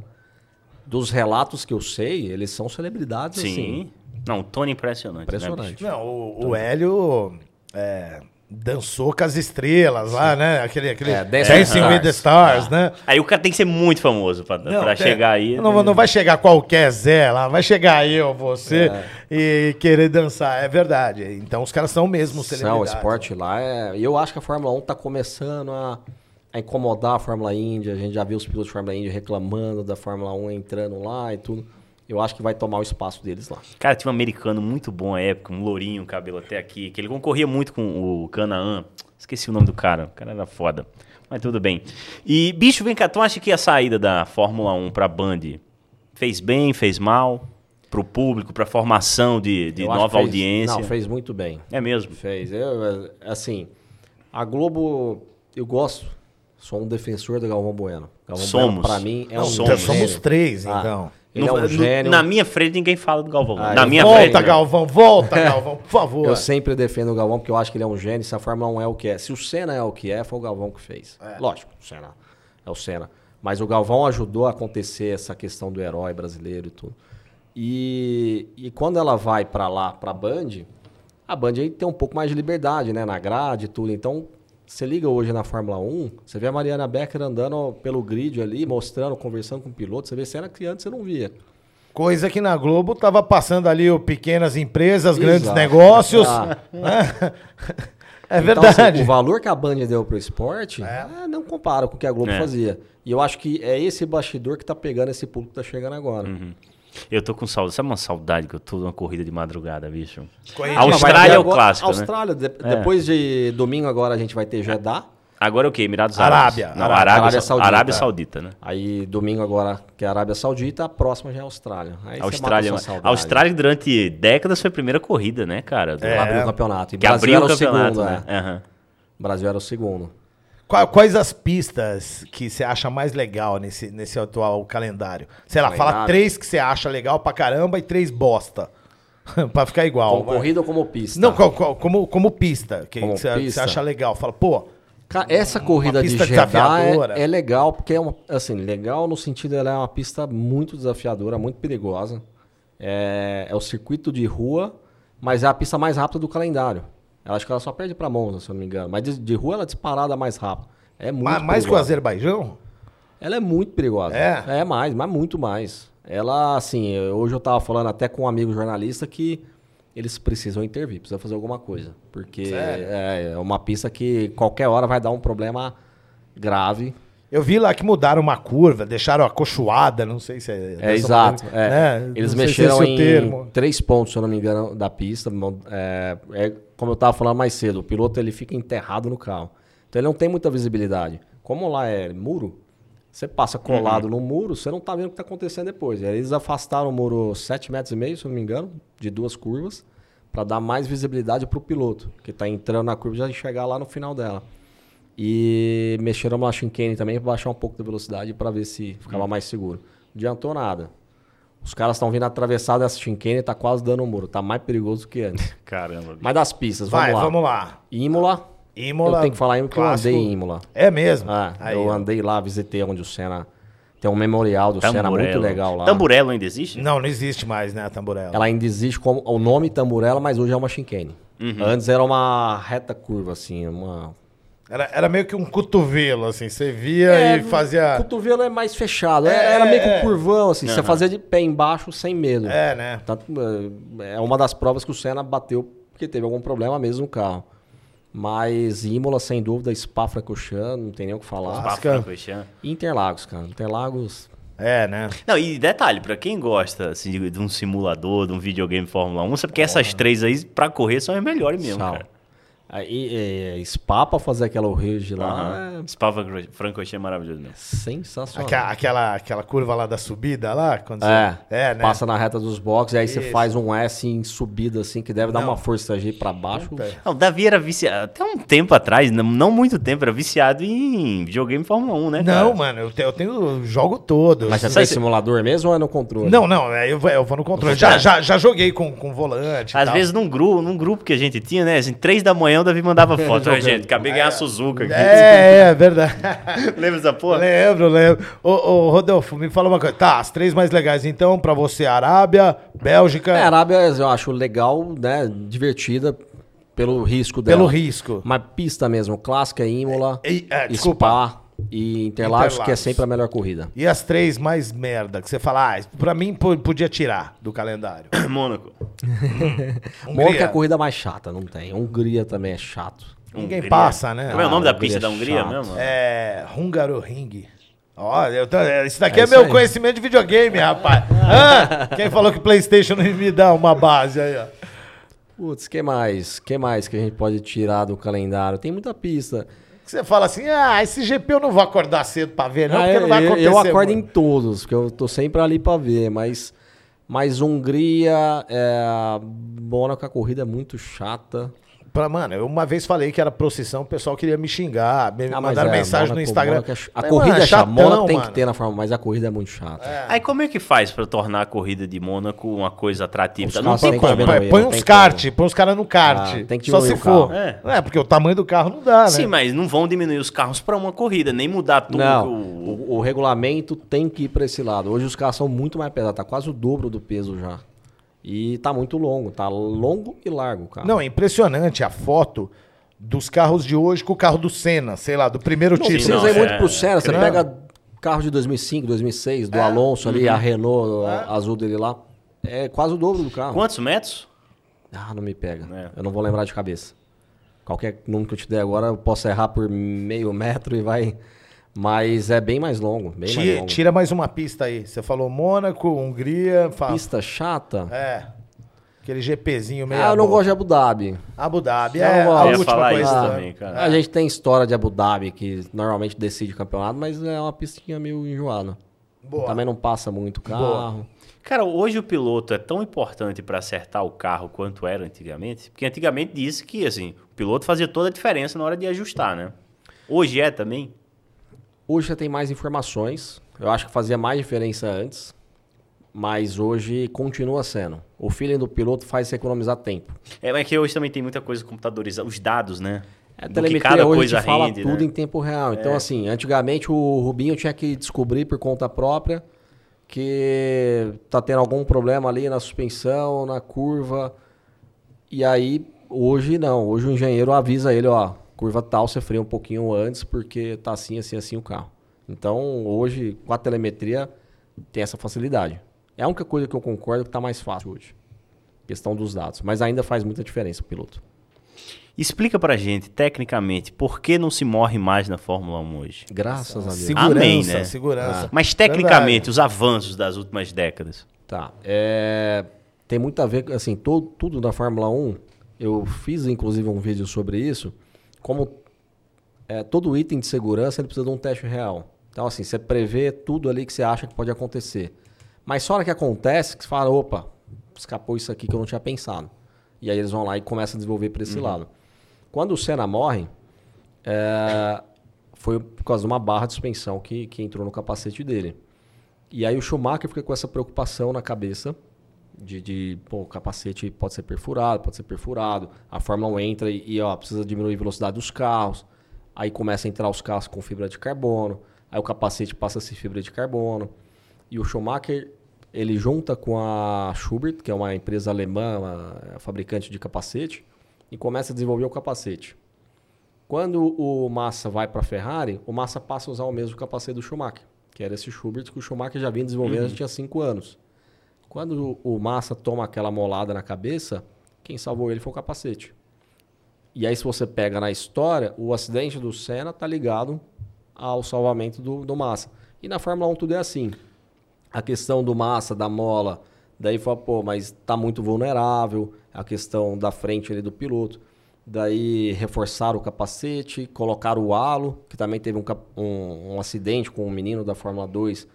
dos relatos que eu sei, eles são celebridades, Sim. assim. Não, o Tony é impressionante. Né, Impressionante. bicho? Não, o, o Hélio é, dançou com as estrelas lá, né? Aquele, aquele É, Dancing with the Stars. Stars, né? Aí o cara tem que ser muito famoso pra, pra é, chegar aí. né? Não, não vai chegar qualquer Zé lá, vai chegar eu, você É. e querer dançar. É verdade. Então os caras são mesmo Não, o celebridades. esporte lá é. E eu acho que a Fórmula 1 tá começando a, a incomodar a Fórmula Indy. A gente já viu os pilotos de Fórmula Indy reclamando da Fórmula 1 entrando lá e tudo. Eu acho que vai tomar o espaço deles lá. Cara, tinha um americano muito bom à época, um lourinho, cabelo até aqui, que ele concorria muito com o Canaan. Esqueci o nome do cara, o cara era foda. Mas tudo bem. E, bicho, vem cá, tu acha que a saída da Fórmula 1 pra Band fez bem, fez mal? Pro público, pra formação de, de nova fez- audiência? Não, fez muito bem. É mesmo? Fez. Eu, assim, a Globo, eu gosto. Sou um defensor do Galvão Bueno. Galvão Somos. Bueno, pra mim, é um somos. somos três, Ah, então. Ele é No- um no- gênio. Na minha frente ninguém fala do Galvão. Ah, na minha volto, frente. Volta? Galvão, volta, Galvão, por favor. Eu sempre defendo o Galvão porque eu acho que ele é um gênio. Se a Fórmula 1 é o que é. Se o Senna é o que é, foi o Galvão que fez. Lógico, o Senna é o Senna. Mas o Galvão ajudou a acontecer essa questão do herói brasileiro e tudo. E, e quando ela vai pra lá, pra Band, a Band aí tem um pouco mais de liberdade, né? Na grade e tudo. Então, você liga hoje na Fórmula 1, você vê a Mariana Becker andando pelo grid ali, mostrando, conversando com o piloto. Você vê cena que antes você não via. Coisa que na Globo tava passando ali o pequenas empresas, grandes Exato. negócios. Ah. É Então, verdade. assim, o valor que a Band deu pro esporte É. é, não compara com o que a Globo É. fazia. E eu acho que é esse bastidor que tá pegando esse público que tá chegando agora. Uhum. Eu tô com saudade. Sabe uma saudade que eu tô numa corrida de madrugada, bicho? Corrida. Austrália é o clássico, né? Austrália, de- É. depois de domingo agora a gente vai ter Jeddah. Agora é o quê? Emirados Arábia. Árabes? Não, Arábia. Arábia, Arábia Sa- Saudita. Arábia Saudita, né? Aí domingo agora que é a Arábia Saudita, a próxima já é a Austrália. Aí Austrália, mata a. Austrália durante décadas foi a primeira corrida, né, cara? Do- Ela abriu o campeonato. E Que Brasil abriu era o campeonato, segundo, né? né? Aham. O Brasil era o segundo. Qua- Quais as pistas que você acha mais legal nesse, nesse atual calendário? Sei lá, fala Calendário? três que você acha legal pra caramba e três bosta. pra ficar igual. Como corrida ou como pista? Não, qual- como, como pista. Que Como você acha legal. Fala, pô, essa corrida de Jeddah desafiadora. é, é legal, porque é uma, assim, legal no sentido ela é uma pista muito desafiadora, muito perigosa. É, é o circuito de rua, mas é a pista mais rápida do calendário. Ela acho que ela só perde pra Monza, se eu não me engano. Mas de, de rua ela é disparada mais rápida. É muito ma- mais que o. Azerbaijão? Ela é muito perigosa. É? É mais, mas muito mais. Ela, assim, hoje eu tava falando até com um amigo jornalista que eles precisam intervir, precisam fazer alguma coisa. Porque é, é uma pista que qualquer hora vai dar um problema grave. Eu vi lá que mudaram uma curva, deixaram acolchoada, não sei se é. É, dessa exato. maneira, é. né? Eles se mexeram esse é o em termo. três pontos, se eu não me engano, da pista. É, é como eu tava falando mais cedo, o piloto ele fica enterrado no carro. Então ele não tem muita visibilidade. Como lá é muro, você passa colado Uhum. no muro, você não tá vendo o que tá acontecendo depois. Aí Eles afastaram o muro 7 metros e meio, se eu não me engano, de duas curvas, para dar mais visibilidade pro piloto, que tá entrando na curva e já chegar lá no final dela. E mexeram na chicane também para baixar um pouco da velocidade para ver se ficava Hum. mais seguro. Não adiantou nada. Os caras estão vindo atravessar dessa chicane e tá quase dando o muro. Tá mais perigoso do que antes. Caramba. bicho. Mas das pistas, vamos Vai, lá. vamos lá. Imola. Imola. Eu tenho que falar Imola porque eu andei em Imola. É mesmo? Ah, Aí, eu ó. andei lá, visitei onde o Senna... Tem um memorial do Senna muito Tamburello. legal lá. Tamburello ainda existe? Não, não existe mais, né, a tamburela. Ela ainda existe como o nome Tamburella, mas hoje é uma chicane. Uhum. Antes era uma reta curva, assim, uma... Era, era meio que um cotovelo, assim. Você via É, e fazia. O cotovelo é mais fechado. É, É, era meio que é. um curvão, assim. Você Aham. fazia de pé embaixo sem medo. É, né? Tanto, é, é uma das provas que o Senna bateu porque teve algum problema mesmo no carro. Mas Imola, sem dúvida, Spa-Francorchamps, não tem nem o que falar. Spa. Francorchamps. Interlagos, cara. Interlagos... É, né? Não, e detalhe, pra quem gosta assim, de, de um simulador, de um videogame Fórmula 1, sabe que essas três aí, pra correr, são as melhores mesmo, Tchau. cara. Aí, é, Spa pra fazer aquela ridge lá Aham. Spa Francorchamps é maravilhoso mesmo. é sensacional. Aquela, aquela, aquela curva lá da subida lá, quando É, você... é né? passa na reta dos boxes e aí você Isso. faz um S em subida assim, que deve dar Não. uma força G pra baixo. Não, o Davi era viciado, até um tempo atrás, não, não muito tempo, era viciado em videogame Fórmula 1, né, cara? Não, mano, eu, te- eu tenho jogo todo. Mas você Assim, tem simulador mesmo ou é no controle? Não, não, é, eu, vou- eu vou no controle. Já, já, já joguei com, com volante. e Às tal. vezes num grupo, num grupo que a gente tinha, né? Assim, três da manhã o Davi mandava foto. Jogando. gente, acabei de ganhar a Suzuka aqui. É, é verdade. Lembra dessa porra? lembro, lembro. Ô, ô, Rodolfo, me fala uma coisa. Tá, as três mais legais então, pra você, Arábia, Bélgica, É, a Arábia eu acho legal, né? Divertida pelo risco dela. pelo risco. Mas pista mesmo, clássica, Imola, E- é, desculpa. Spa e Interlagos, que é Interlagos. sempre a melhor corrida. E as três mais merda, que você fala, ah, pra mim po- podia tirar do calendário. Mônaco. Mônaco é a corrida mais chata, não tem. Hungria também é chato. Ninguém Hungria. passa, né? Como é o nome Ah, da pista da Hungria é chato. mesmo? É. Hungaroring. Ó, eu tô- é, isso daqui É é, isso meu aí. conhecimento de videogame, rapaz. Hã? Quem falou que PlayStation não me dá uma base aí, ó? Putz, que mais? que mais que a gente pode tirar do calendário? Tem muita pista. Que Você fala assim, ah, esse GP eu não vou acordar cedo pra ver, não, Ah, porque não vai acontecer. eu acordo em muito. todos, porque eu tô sempre ali pra ver, mas, mas Hungria, é, Mônaco, a corrida é muito chata. Pra, mano, eu uma vez falei que era procissão, o pessoal queria me xingar, me Ah, mandaram é, mensagem no Instagram. É ch- A Mas, corrida mano, é chata. chatão, Mônaco tem mano. que ter na Fórmula, mas a corrida é muito chata. Aí como é que faz pra tornar a corrida de Mônaco uma coisa atrativa? Os Não tem que como. Põe, né? põe uns kart, põe os caras no kart. Ah, tem que Só se for. É. É. porque o tamanho do carro não dá, né? Sim, mas não vão diminuir os carros pra uma corrida, nem mudar tudo. Não, o, o regulamento tem que ir pra esse lado. Hoje os carros são muito mais pesados, tá quase o dobro do peso já. E tá muito longo, tá longo e largo o carro. Não, é impressionante a foto dos carros de hoje com o carro do Senna, sei lá, do primeiro Não título. precisa não, ir muito é- pro Senna, você Não. pega carro de 2005, 2006, do Alonso ali, a Renault a- azul dele lá. É quase o dobro do carro. Quantos metros? Ah, não me pega. É. Eu não vou lembrar de cabeça. Qualquer número que eu te der agora, eu posso errar por meio metro e vai. Mas é bem mais longo. Bem mais Tira, longo. tira mais uma pista aí. Você falou Mônaco, Hungria, fa- Pista chata. É. Aquele GPzinho meio. Ah, eu não gosto de Abu Dhabi. Abu Dhabi, é não a última falar coisa. isso também, cara. A gente tem história de Abu Dhabi que normalmente decide campeonato, mas é uma pistinha meio enjoada. Boa. Também não passa muito carro. Cara, hoje o piloto é tão importante pra acertar o carro quanto era antigamente, porque antigamente disse que assim, o piloto fazia toda a diferença na hora de ajustar, né? Hoje é também. Hoje já tem mais informações. Eu acho que fazia mais diferença antes. Mas hoje continua sendo. O feeling do piloto faz você economizar tempo. É, mas que hoje também tem muita coisa computadorizada, os dados, né? A Do que telemetria hoje coisa fala rende, tudo né? em tempo real. Então, assim, antigamente o Rubinho tinha que descobrir por conta própria que tá tendo algum problema ali na suspensão, na curva. E aí, hoje não. Hoje o engenheiro avisa ele, ó, curva tal, você freia um pouquinho antes porque tá assim, assim, assim o carro. Então, hoje, com a telemetria, tem essa facilidade. É a única coisa que eu concordo que tá mais fácil hoje. Questão dos dados. Mas ainda faz muita diferença o piloto. Explica pra gente, tecnicamente, por que não se morre mais na Fórmula 1 hoje? Graças a Deus. Segurança, Amém, né? segurança. Mas tecnicamente, os avanços das últimas décadas. Tá. É, tem muito a ver, com, assim, to- tudo da Fórmula 1. Eu fiz, inclusive, um vídeo sobre isso. Como é, todo item de segurança ele precisa de um teste real. Então, assim, você prevê tudo ali que você acha que pode acontecer. Mas só hora que acontece, que você fala, opa, escapou isso aqui que eu não tinha pensado. E aí eles vão lá e começam a desenvolver para esse lado. Quando o Senna morre, é, foi por causa de uma barra de suspensão que, que entrou no capacete dele. E aí o Schumacher fica com essa preocupação na cabeça de, de pô, o capacete pode ser perfurado, pode ser perfurado. A Fórmula 1 entra e, e, ó, precisa diminuir a velocidade dos carros. Aí começa a entrar os carros com fibra de carbono. Aí o capacete passa a ser fibra de carbono. E o Schumacher, ele junta com a Schubert, que é uma empresa alemã, uma fabricante de capacete, e começa a desenvolver o capacete. Quando o Massa vai para a Ferrari, o Massa passa a usar o mesmo capacete do Schumacher, que era esse Schubert que o Schumacher já vinha desenvolvendo já tinha cinco anos. Quando o Massa toma aquela molada na cabeça, quem salvou ele foi o capacete. E aí, se você pega na história, o acidente do Senna tá ligado ao salvamento do, do Massa. E na Fórmula 1 tudo é assim. A questão do Massa, da mola, daí fala, pô, mas tá muito vulnerável. A questão da frente ali do piloto. Daí reforçaram o capacete, colocaram o halo, que também teve um, um- um acidente com um menino da Fórmula 2,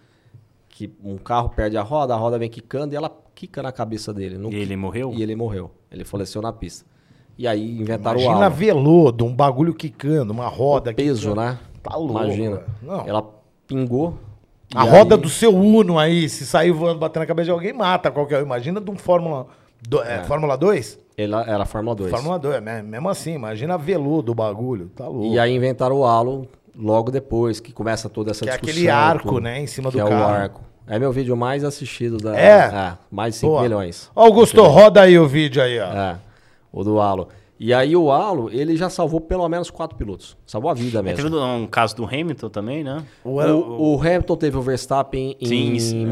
que um carro perde a roda, a roda vem quicando e ela quica na cabeça dele. no E ele morreu? E ele morreu. Ele faleceu na pista. E aí inventaram o Imagina veludo, um bagulho quicando, uma roda. O peso, quicando. né? Tá louco. Imagina. Não. Ela pingou. A e roda aí- do seu Uno aí, se sair voando, batendo na cabeça de alguém, mata qualquer um. Imagina de um Fórmula... Do, é, Fórmula 2? Ela era Fórmula 2. Fórmula 2, né? mesmo assim, imagina veludo o bagulho, tá louco. E aí inventaram o halo logo depois, que começa toda essa Que é discussão. aquele arco, tudo. né, em cima que do é carro. o arco. É meu vídeo mais assistido da... É? mais de 5 Boa. milhões. Augusto, roda aí o vídeo aí, ó. É, o do halo. E aí o halo, ele já salvou pelo menos quatro pilotos. Salvou a vida Teve mesmo. um caso do Hamilton também, né? O, O, o Hamilton teve o Verstappen em Sim, sim, é.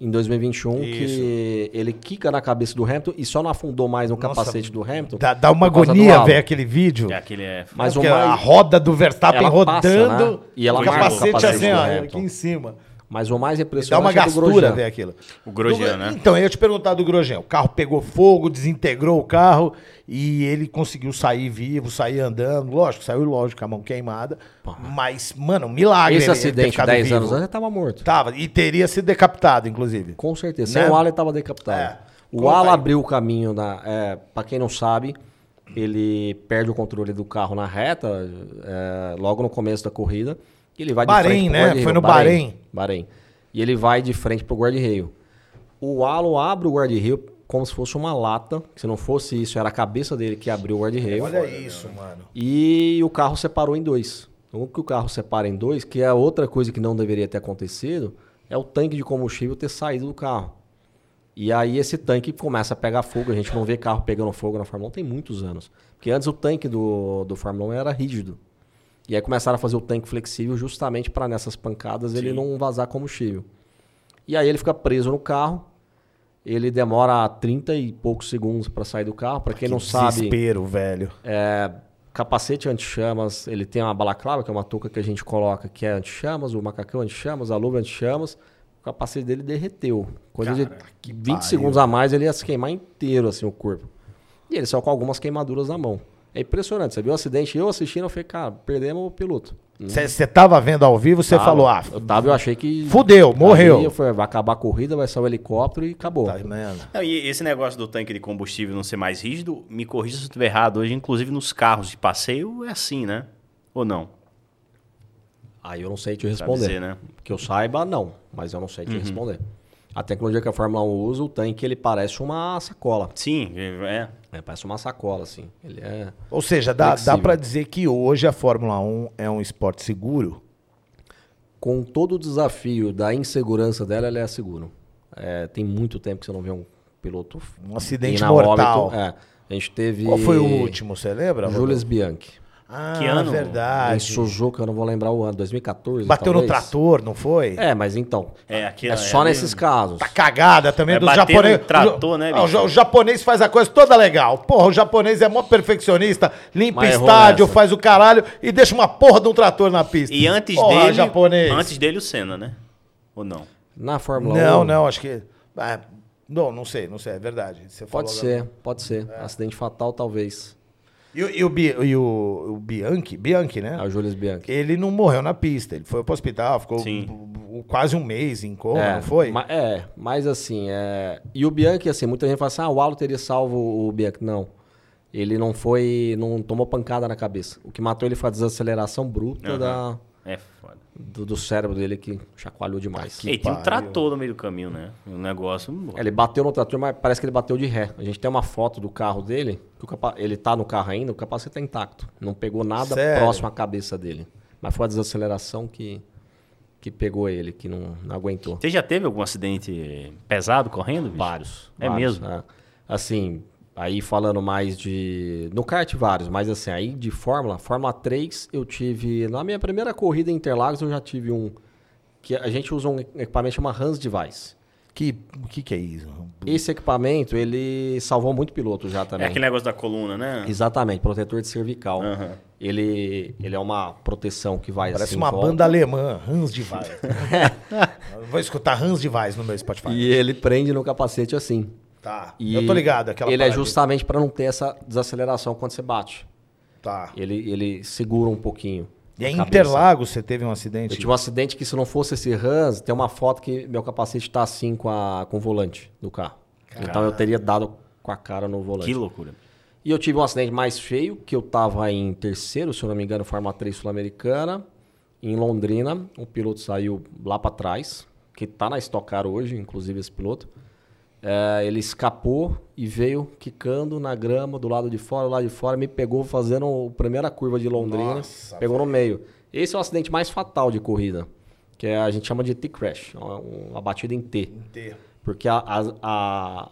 Em 2021, Isso. que ele quica na cabeça do Hamilton e só não afundou mais no Nossa, capacete do Hamilton. dá, dá uma agonia ver aquele vídeo. É aquele é. Mas É o porque a roda do Verstappen Ela rodando passa, né? E ela o capacete, capacete assim, ó, aqui em cima. Mas o mais Dá uma impressionante é gastura ver aquilo. O Grosjean, Do- né? Então, eu ia te perguntar do Grosjean. O carro pegou fogo, desintegrou o carro e ele conseguiu sair vivo, sair andando. Lógico, saiu lógico, com a mão queimada. Mas, mano, um milagre. Esse ele- ele ter acidente, ficado 10 vivo. anos antes, ele tava morto. Tava, e teria sido decapitado, inclusive. Com certeza. Né? Sem o halo, ele tava decapitado. É. O Conta aí. abriu o caminho, na, é, para quem não sabe, ele perde o controle do carro na reta, é, logo no começo da corrida, e ele vai Bahrein, de frente pro né? Foi no Bahrein. Bahrein. E ele vai de frente pro guarda-reio. O halo abre o guarda-reio como se fosse uma lata. Se não fosse isso, era a cabeça dele que abriu o guarda-reio. Olha isso, mano. E o carro separou em dois. O que o carro separa em dois, que é outra coisa que não deveria ter acontecido, é o tanque de combustível ter saído do carro. E aí esse tanque começa a pegar fogo. A gente não vê carro pegando fogo na Fórmula 1 tem muitos anos. Porque antes o tanque do, do Fórmula 1 era rígido. E aí começaram a fazer o tanque flexível justamente para nessas pancadas ele não vazar combustível. E aí ele fica preso no carro. Ele demora 30 e poucos segundos para sair do carro. Para quem não sabe, Desespero, velho. é, capacete anti-chamas, ele tem uma balaclava, que é uma touca que a gente coloca, que é anti-chamas, o macacão anti-chamas, a luva anti-chamas. O capacete dele derreteu. Coisa Cara, de que 20 pariu. segundos a mais, ele ia se queimar inteiro, assim, o corpo. E ele saiu com algumas queimaduras na mão. É impressionante. Você viu o acidente? Eu assistindo, eu falei, cara, perdemos o piloto. Você tava vendo ao vivo, você falou, ah, Eu tava, eu achei que... Fudeu, morreu. Aí eu falei, vai acabar a corrida, vai sair o helicóptero e acabou. tá. Não, e esse negócio do tanque de combustível não ser mais rígido, me corrija se eu estiver errado. Hoje, inclusive, nos carros de passeio é assim, né? Ou não? Aí eu não sei te responder. dizer, né? Que eu saiba, não. Mas eu não sei te Uhum. responder. A tecnologia que a Fórmula 1 usa, o tanque, ele parece uma sacola. Sim, é. É, parece uma sacola, assim. Ele é... Ou seja, dá, dá pra dizer que hoje a Fórmula 1 é um esporte seguro? Com todo o desafio da insegurança dela, ela é seguro. É, tem muito tempo que você não vê um piloto Um acidente mortal. óbito. É, a gente teve... Qual foi o último, você lembra? Julius Bianchi. Ah, Que ano? Em verdade. Suzuka, eu não vou lembrar o ano, 2014, Bateu no talvez. trator, não foi? É, mas então, É, aqui, é só ali- nesses casos. Tá cagada também É do japonês. no trator, né, o, bicho? ja- o japonês faz a coisa toda legal. Porra, o japonês é mó perfeccionista, limpa Mas errou estádio, faz o caralho e deixa uma porra de um trator na pista. E antes Porra, dele. japonês. Antes dele o Senna, né? Ou não? Na Fórmula 1... Não, não, acho que. ah, não, não sei, não sei, é verdade. Você Pode agora. ser, pode ser. Acidente fatal, talvez. E, o- e o, Bi- e o, o Bianchi, Bianchi, né? É o Julius Bianchi. Ele não morreu na pista, ele foi pro hospital, ficou quase um mês em coma, é, não foi? ma- é, mas assim, é... e o Bianchi, assim, muita gente fala assim, ah, o Alo teria salvo o Bianchi. Não. Ele não foi, não tomou pancada na cabeça. O que matou ele foi a desaceleração bruta Aham. da, É foda. Do, do cérebro dele que chacoalhou demais. E tinha um trator no meio do caminho, né? Um negócio. Ele bateu no trator, mas parece que ele bateu de ré. A gente tem uma foto do carro dele, que o capa- ele tá no carro ainda, o capacete tá intacto. Não pegou nada Sério? próximo à cabeça dele. Mas foi a desaceleração que, que pegou ele, que não, não aguentou. Você já teve algum acidente pesado correndo? bicho? Vários. É vários, mesmo? é. Assim, aí falando mais de. No kart, vários, mas assim, aí de Fórmula, Fórmula 3, eu tive. Na minha primeira corrida em Interlagos, eu já tive um. Que a gente usa um equipamento chamado Hans Device. Que, o que, que é isso? Esse equipamento, ele salvou muito piloto já É também. aquele negócio da coluna, né? Exatamente, protetor de cervical. Aham. Ele, ele é uma proteção que vai Parece assim. uma volta. banda alemã, Hans de Weiss. Vou escutar Hans de Weiss no meu Spotify. E ele prende no capacete assim. Tá, E eu tô ligado. Aquela ele é justamente para não ter essa desaceleração quando você bate. Tá. Ele, ele segura um pouquinho. E a em. Interlagos você teve um acidente? Eu tive um acidente que se não fosse esse Hans, tem uma foto que meu capacete tá assim com, a, com o volante do carro. Então eu teria dado com a cara no volante. Que loucura. E eu tive um acidente mais feio, que eu tava em terceiro, se eu não me engano, Fórmula 3 Sul-Americana, em Londrina. O piloto saiu lá para trás, que tá na Stock Car hoje, inclusive esse piloto. É, ele escapou e veio quicando na grama do lado de fora, do lado de fora, me pegou fazendo a primeira curva de Londrina, Nossa, pegou no meio. Esse é o acidente mais fatal de corrida, que é, a gente chama de T-crash, uma, uma batida em T. Inteiro. Porque a, a- a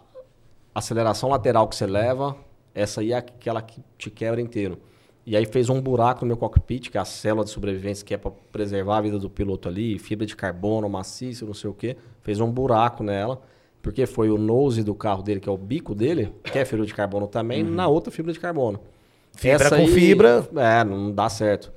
aceleração lateral que você leva, essa aí é aquela que te quebra inteiro. E aí fez um buraco no meu cockpit, que é a célula de sobrevivência, que é para preservar a vida do piloto ali, fibra de carbono, maciço, não sei o quê. Fez um buraco nela, porque foi o nose do carro dele, que é o bico dele, que é fibra de carbono também, na outra fibra de carbono. Fibra Essa com fibra. É, não dá certo.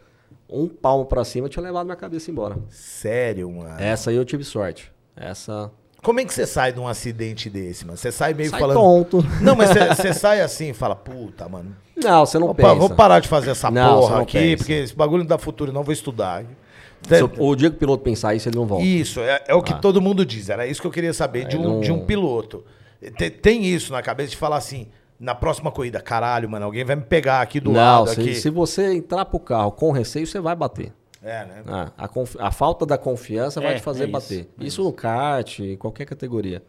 Um palmo para cima eu tinha levado minha cabeça embora. Sério, mano. Essa aí eu tive sorte. Essa. Como é que você sai de um acidente desse, mano? Você sai meio Sai falando. tonto. Não, mas você- sai assim e fala, puta, mano. Não, você não Opa, pensa. vou parar de fazer essa Não, porra aqui, pensa. porque esse bagulho não dá futuro, não vou estudar. O- dia que o piloto pensar isso, ele não volta. Isso, é, é o que Ah. todo mundo diz. Era isso que eu queria saber de um, não- de um piloto. Tem, tem isso na cabeça de falar assim: na próxima corrida, caralho, mano, alguém vai me pegar aqui do Não, lado se, aqui. se você entrar pro carro com receio, você vai bater. É, né? Ah, a, a falta da confiança vai É, te fazer é isso, bater. é Isso, no kart, qualquer categoria.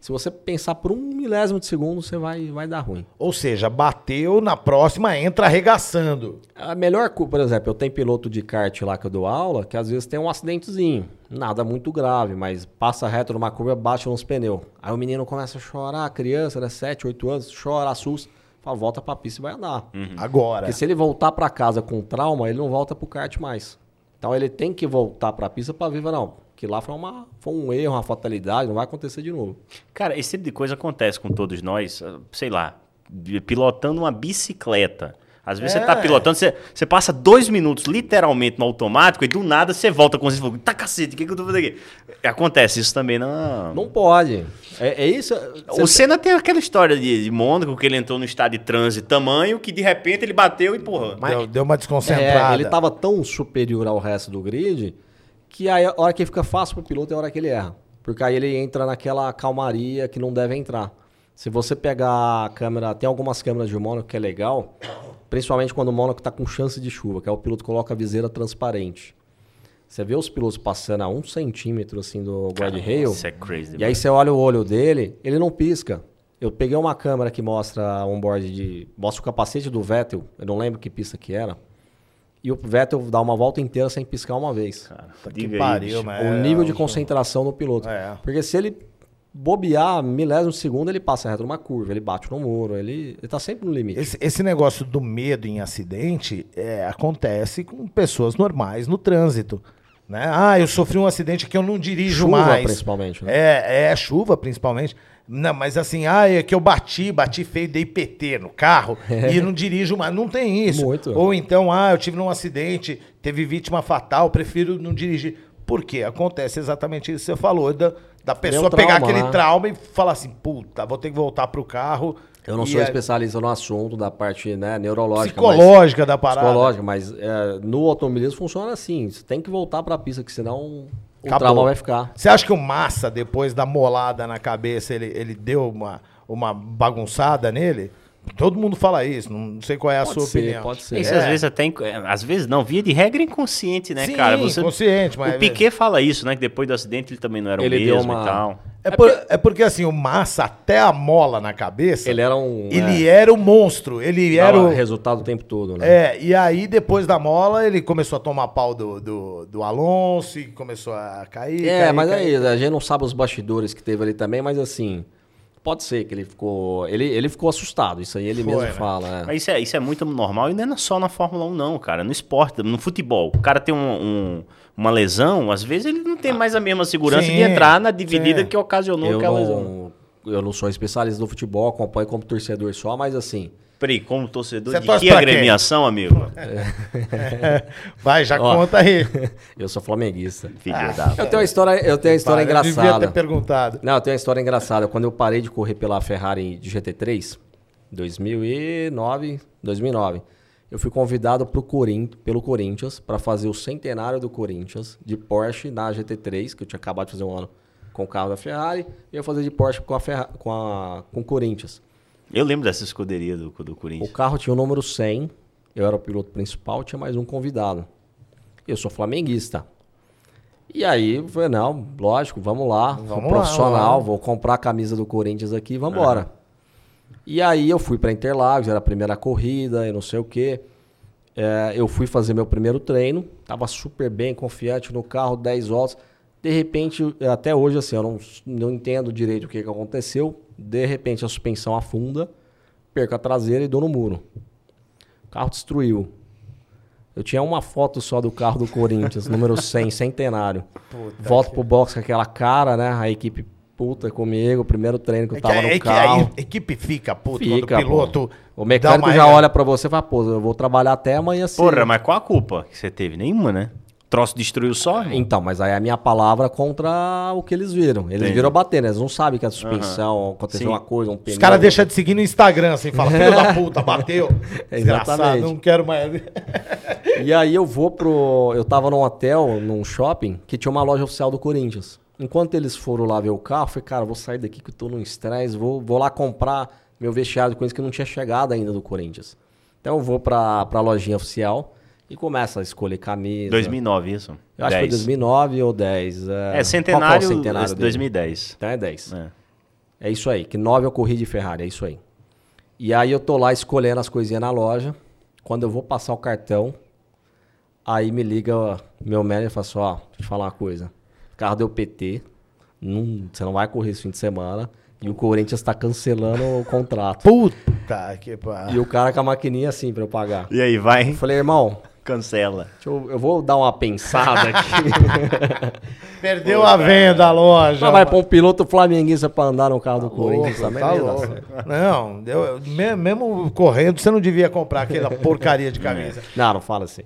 Se você pensar por um milésimo de segundo, você vai, vai dar ruim. Ou seja, bateu, na próxima entra arregaçando. A melhor, por exemplo, eu tenho piloto de kart lá que eu dou aula, que às vezes tem um acidentezinho. Nada muito grave, mas passa reto numa curva, bate nos pneus. Aí o menino começa a chorar, a criança, né, 7, 8 anos, chora, assusta. Fala, volta pra pista e vai andar. Agora. Porque se ele voltar pra casa com trauma, ele não volta pro kart mais. Então ele tem que voltar pra pista pra ver, não, que lá foi, uma, foi um erro, uma fatalidade, não vai acontecer de novo. Cara, esse tipo de coisa acontece com todos nós, ah, sei lá, pilotando uma bicicleta. Às vezes É. você tá pilotando, você, você passa dois minutos literalmente no automático e do nada você volta com você e fala, tá cacete, o que, que eu tô fazendo aqui? Acontece isso também na. Não pode. É, é isso. O Senna tem aquela história de, de Mônaco, que ele entrou no estado de trânsito tamanho, que de repente ele bateu e porra. Deu, deu uma É, desconcentrada. ele tava tão superior ao resto do grid que aí a hora que fica fácil pro piloto é a hora que ele erra. Porque aí ele entra naquela calmaria que não deve entrar. Se você pegar a câmera, tem algumas câmeras de Mônaco que é legal, principalmente quando o Mônaco tá com chance de chuva, que é o piloto coloca a viseira transparente. Você vê os pilotos passando a um centímetro assim do guardrail, Isso é crazy. e aí você olha o olho dele, ele não pisca. Eu peguei uma câmera que mostra um board de. mostra o capacete do Vettel, eu não lembro que pista que era. E o Vettel dá uma volta inteira sem piscar uma vez. Cara, que aí, pariu, mas- o É, nível de o- concentração do piloto. É. Porque se ele bobear milésimo de segundo, ele passa reto numa curva, ele bate no muro, ele, ele tá sempre no limite. Esse, esse negócio do medo em acidente é, acontece com pessoas normais no trânsito. Né? Ah, eu sofri um acidente que eu não dirijo Chuva, mais. principalmente, né? É, é, chuva principalmente. Não, mas assim, ah, é que eu bati, bati feio, dei PT no carro e não dirijo mais. Não tem isso. Muito. Ou então, ah, eu tive num acidente, teve vítima fatal, prefiro não dirigir. Por quê? Acontece exatamente isso que você falou, da, da pessoa trauma, pegar aquele né? trauma e falar assim, puta, vou ter que voltar pro carro. Eu não E sou é- especialista no assunto da parte né, neurológica. mas- psicológica da parada. Psicológica, mas é, no automobilismo funciona assim. Você tem que voltar pra pista, que senão o Acabou. trauma vai ficar. Você acha que o Massa, depois da molada na cabeça, ele, ele deu uma, uma bagunçada nele? Todo mundo fala isso, não sei qual é a Pode sua ser, opinião. pode ser. Isso É. às vezes até. é, Às vezes não, via de regra inconsciente, né, Sim, cara? Você, consciente, mas... o Piquet fala isso, né? Que depois do acidente ele também não era Ele o deu mesmo uma- e tal. É, por- é porque assim, o Massa, até a mola na cabeça, Ele ele, era um. era o monstro, ele é, era dava o... resultado o tempo todo, né? É, e aí depois da mola, ele começou a tomar pau do, do, do Alonso e começou a cair, É, cair, mas cair. aí, a gente não sabe os bastidores que teve ali também, mas assim, pode ser que ele ficou. Ele, ele ficou assustado, isso aí ele Foi, mesmo né? fala. é. Mas isso é, isso é muito normal e não é só na Fórmula 1, não, cara. No esporte, no futebol. O cara tem um- um- uma lesão, às vezes ele não tem mais a mesma segurança Sim, de entrar na dividida sim. que ocasionou Eu aquela lesão. não, eu não sou especialista do futebol, acompanho como torcedor só, mas assim. Peraí, como torcedor Você de que pra quem? agremiação, amigo? Vai, já Ó. conta aí. Eu sou flamenguista. Filho Ah. da... Eu tenho uma história, eu tenho uma história Para, eu Devia ter engraçada. perguntado. Não, eu tenho uma história engraçada. Quando eu parei de correr pela Ferrari de GT3, 2009, 2009, eu fui convidado pro Corin- pelo Corinthians para fazer o centenário do Corinthians de Porsche na GT3, que eu tinha acabado de fazer um ano com o carro da Ferrari, e eu ia fazer de Porsche com a Ferra- com a com o Corinthians. Eu lembro dessa escuderia do, do O Corinthians. carro tinha o número 100, eu era o piloto principal, tinha mais um convidado. Eu sou flamenguista. E aí, eu falei, não, lógico, vamos lá, sou Vamos lá, profissional, vamos. vou comprar a camisa do Corinthians aqui, vamos embora. E aí eu fui para Interlagos, era a primeira corrida e não sei o quê. É, eu fui fazer meu primeiro treino, tava super bem, confiante no carro, 10 voltas. De repente, até hoje, assim, eu não, não entendo direito o que, que aconteceu. De repente, a suspensão afunda, perco a traseira e dou no muro. O carro destruiu. Eu tinha uma foto só do carro do Corinthians, número 100, centenário. Volto pro box com aquela cara, né? A equipe puta comigo, primeiro treino que eu É que tava a, no é que carro. a equipe fica puto Fica, quando o piloto. O mecânico já olha pra você e fala, pô, eu vou trabalhar até amanhã cedo. Porra, mas qual a culpa que você teve? Nenhuma, né? Troço destruiu só? irmão? Então, mas aí é a minha palavra contra o que eles viram. Eles Entendi. viram bater, né? Eles não sabem que a suspensão, aconteceu Sim. uma coisa, um pneu. Os caras deixam de seguir no Instagram, assim, fala, filho da puta, bateu. Desgraçado, Exatamente. não quero mais. E aí eu vou pro. Eu tava num hotel, num shopping, que tinha uma loja oficial do Corinthians. Enquanto eles foram lá ver o carro, eu falei, cara, vou sair daqui que eu tô num estresse, vou, vou lá comprar meu vestiário do Corinthians que não tinha chegado ainda do Corinthians. Então eu vou pra, pra lojinha oficial e começo a escolher camisa. 2009, isso? Eu acho que foi 2009 ou 10. É, Qual centenário, que é centenário esse dele? 2010. Então é 10. É. É isso aí, que 9 eu corri de Ferrari, é isso aí. E aí eu tô lá escolhendo as coisinhas na loja. Quando eu vou passar o cartão, aí me liga meu manager e fala assim, ó, deixa eu te falar uma coisa. O carro deu PT, não, você não vai correr esse fim de semana. E o Corinthians tá cancelando o contrato. Puta que pariu. E o cara com a maquininha assim pra eu pagar. E aí, vai, Eu falei, irmão, cancela. deixa eu, eu vou dar uma pensada aqui. Perdeu a venda a loja. Mas vai pôr um piloto flamenguista pra andar no carro do Corinthians Louco, também. tá dar louco. Não, eu- me- mesmo correndo, você não devia comprar aquela porcaria de camisa. Não, não fala assim.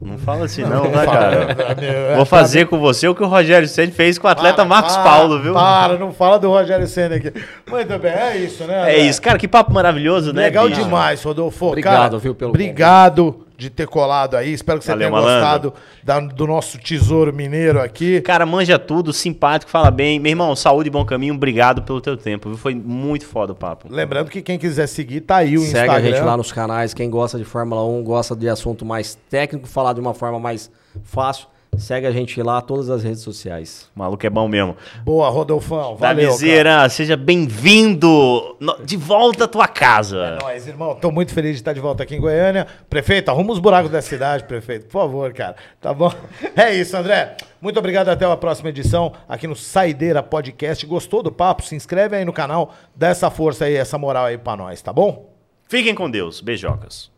Não fala assim não, né, cara? Meu, Vou fazer com você o que o Rogério Ceni fez com o atleta Para, Marcos para, Paulo, viu? Para, não fala do Rogério Senna aqui. Muito bem, é isso, né? É André? isso, cara, que papo maravilhoso, né? Legal demais, Rodolfo. Obrigado, Cara, viu, pelo Obrigado de ter colado aí. Espero que você Valeu, tenha malandro. gostado da- do nosso tesouro mineiro aqui. Cara, manja tudo, simpático, fala bem. Meu irmão, saúde e bom caminho, obrigado pelo teu tempo, viu? Foi muito foda o papo. Lembrando que quem quiser seguir, tá aí o Segue Instagram. a gente lá nos canais. Quem gosta de Fórmula 1, gosta de assunto mais técnico, falar de uma forma mais fácil, segue a gente lá, todas as redes sociais. O maluco é bom mesmo. Boa, Rodolfão. Valeu, cara. Davizeira, seja bem-vindo de volta à tua casa. É nóis, irmão. Tô muito feliz de estar de volta aqui em Goiânia. Prefeito, arruma os buracos da cidade, prefeito. Por favor, cara. Tá bom? É isso, André. Muito obrigado. Até a próxima edição aqui no Saideira Podcast. Gostou do papo? Se inscreve aí no canal. Dá essa força aí, essa moral aí pra nós, tá bom? Fiquem com Deus. Beijocas.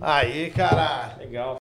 Aí, caralho. Legal.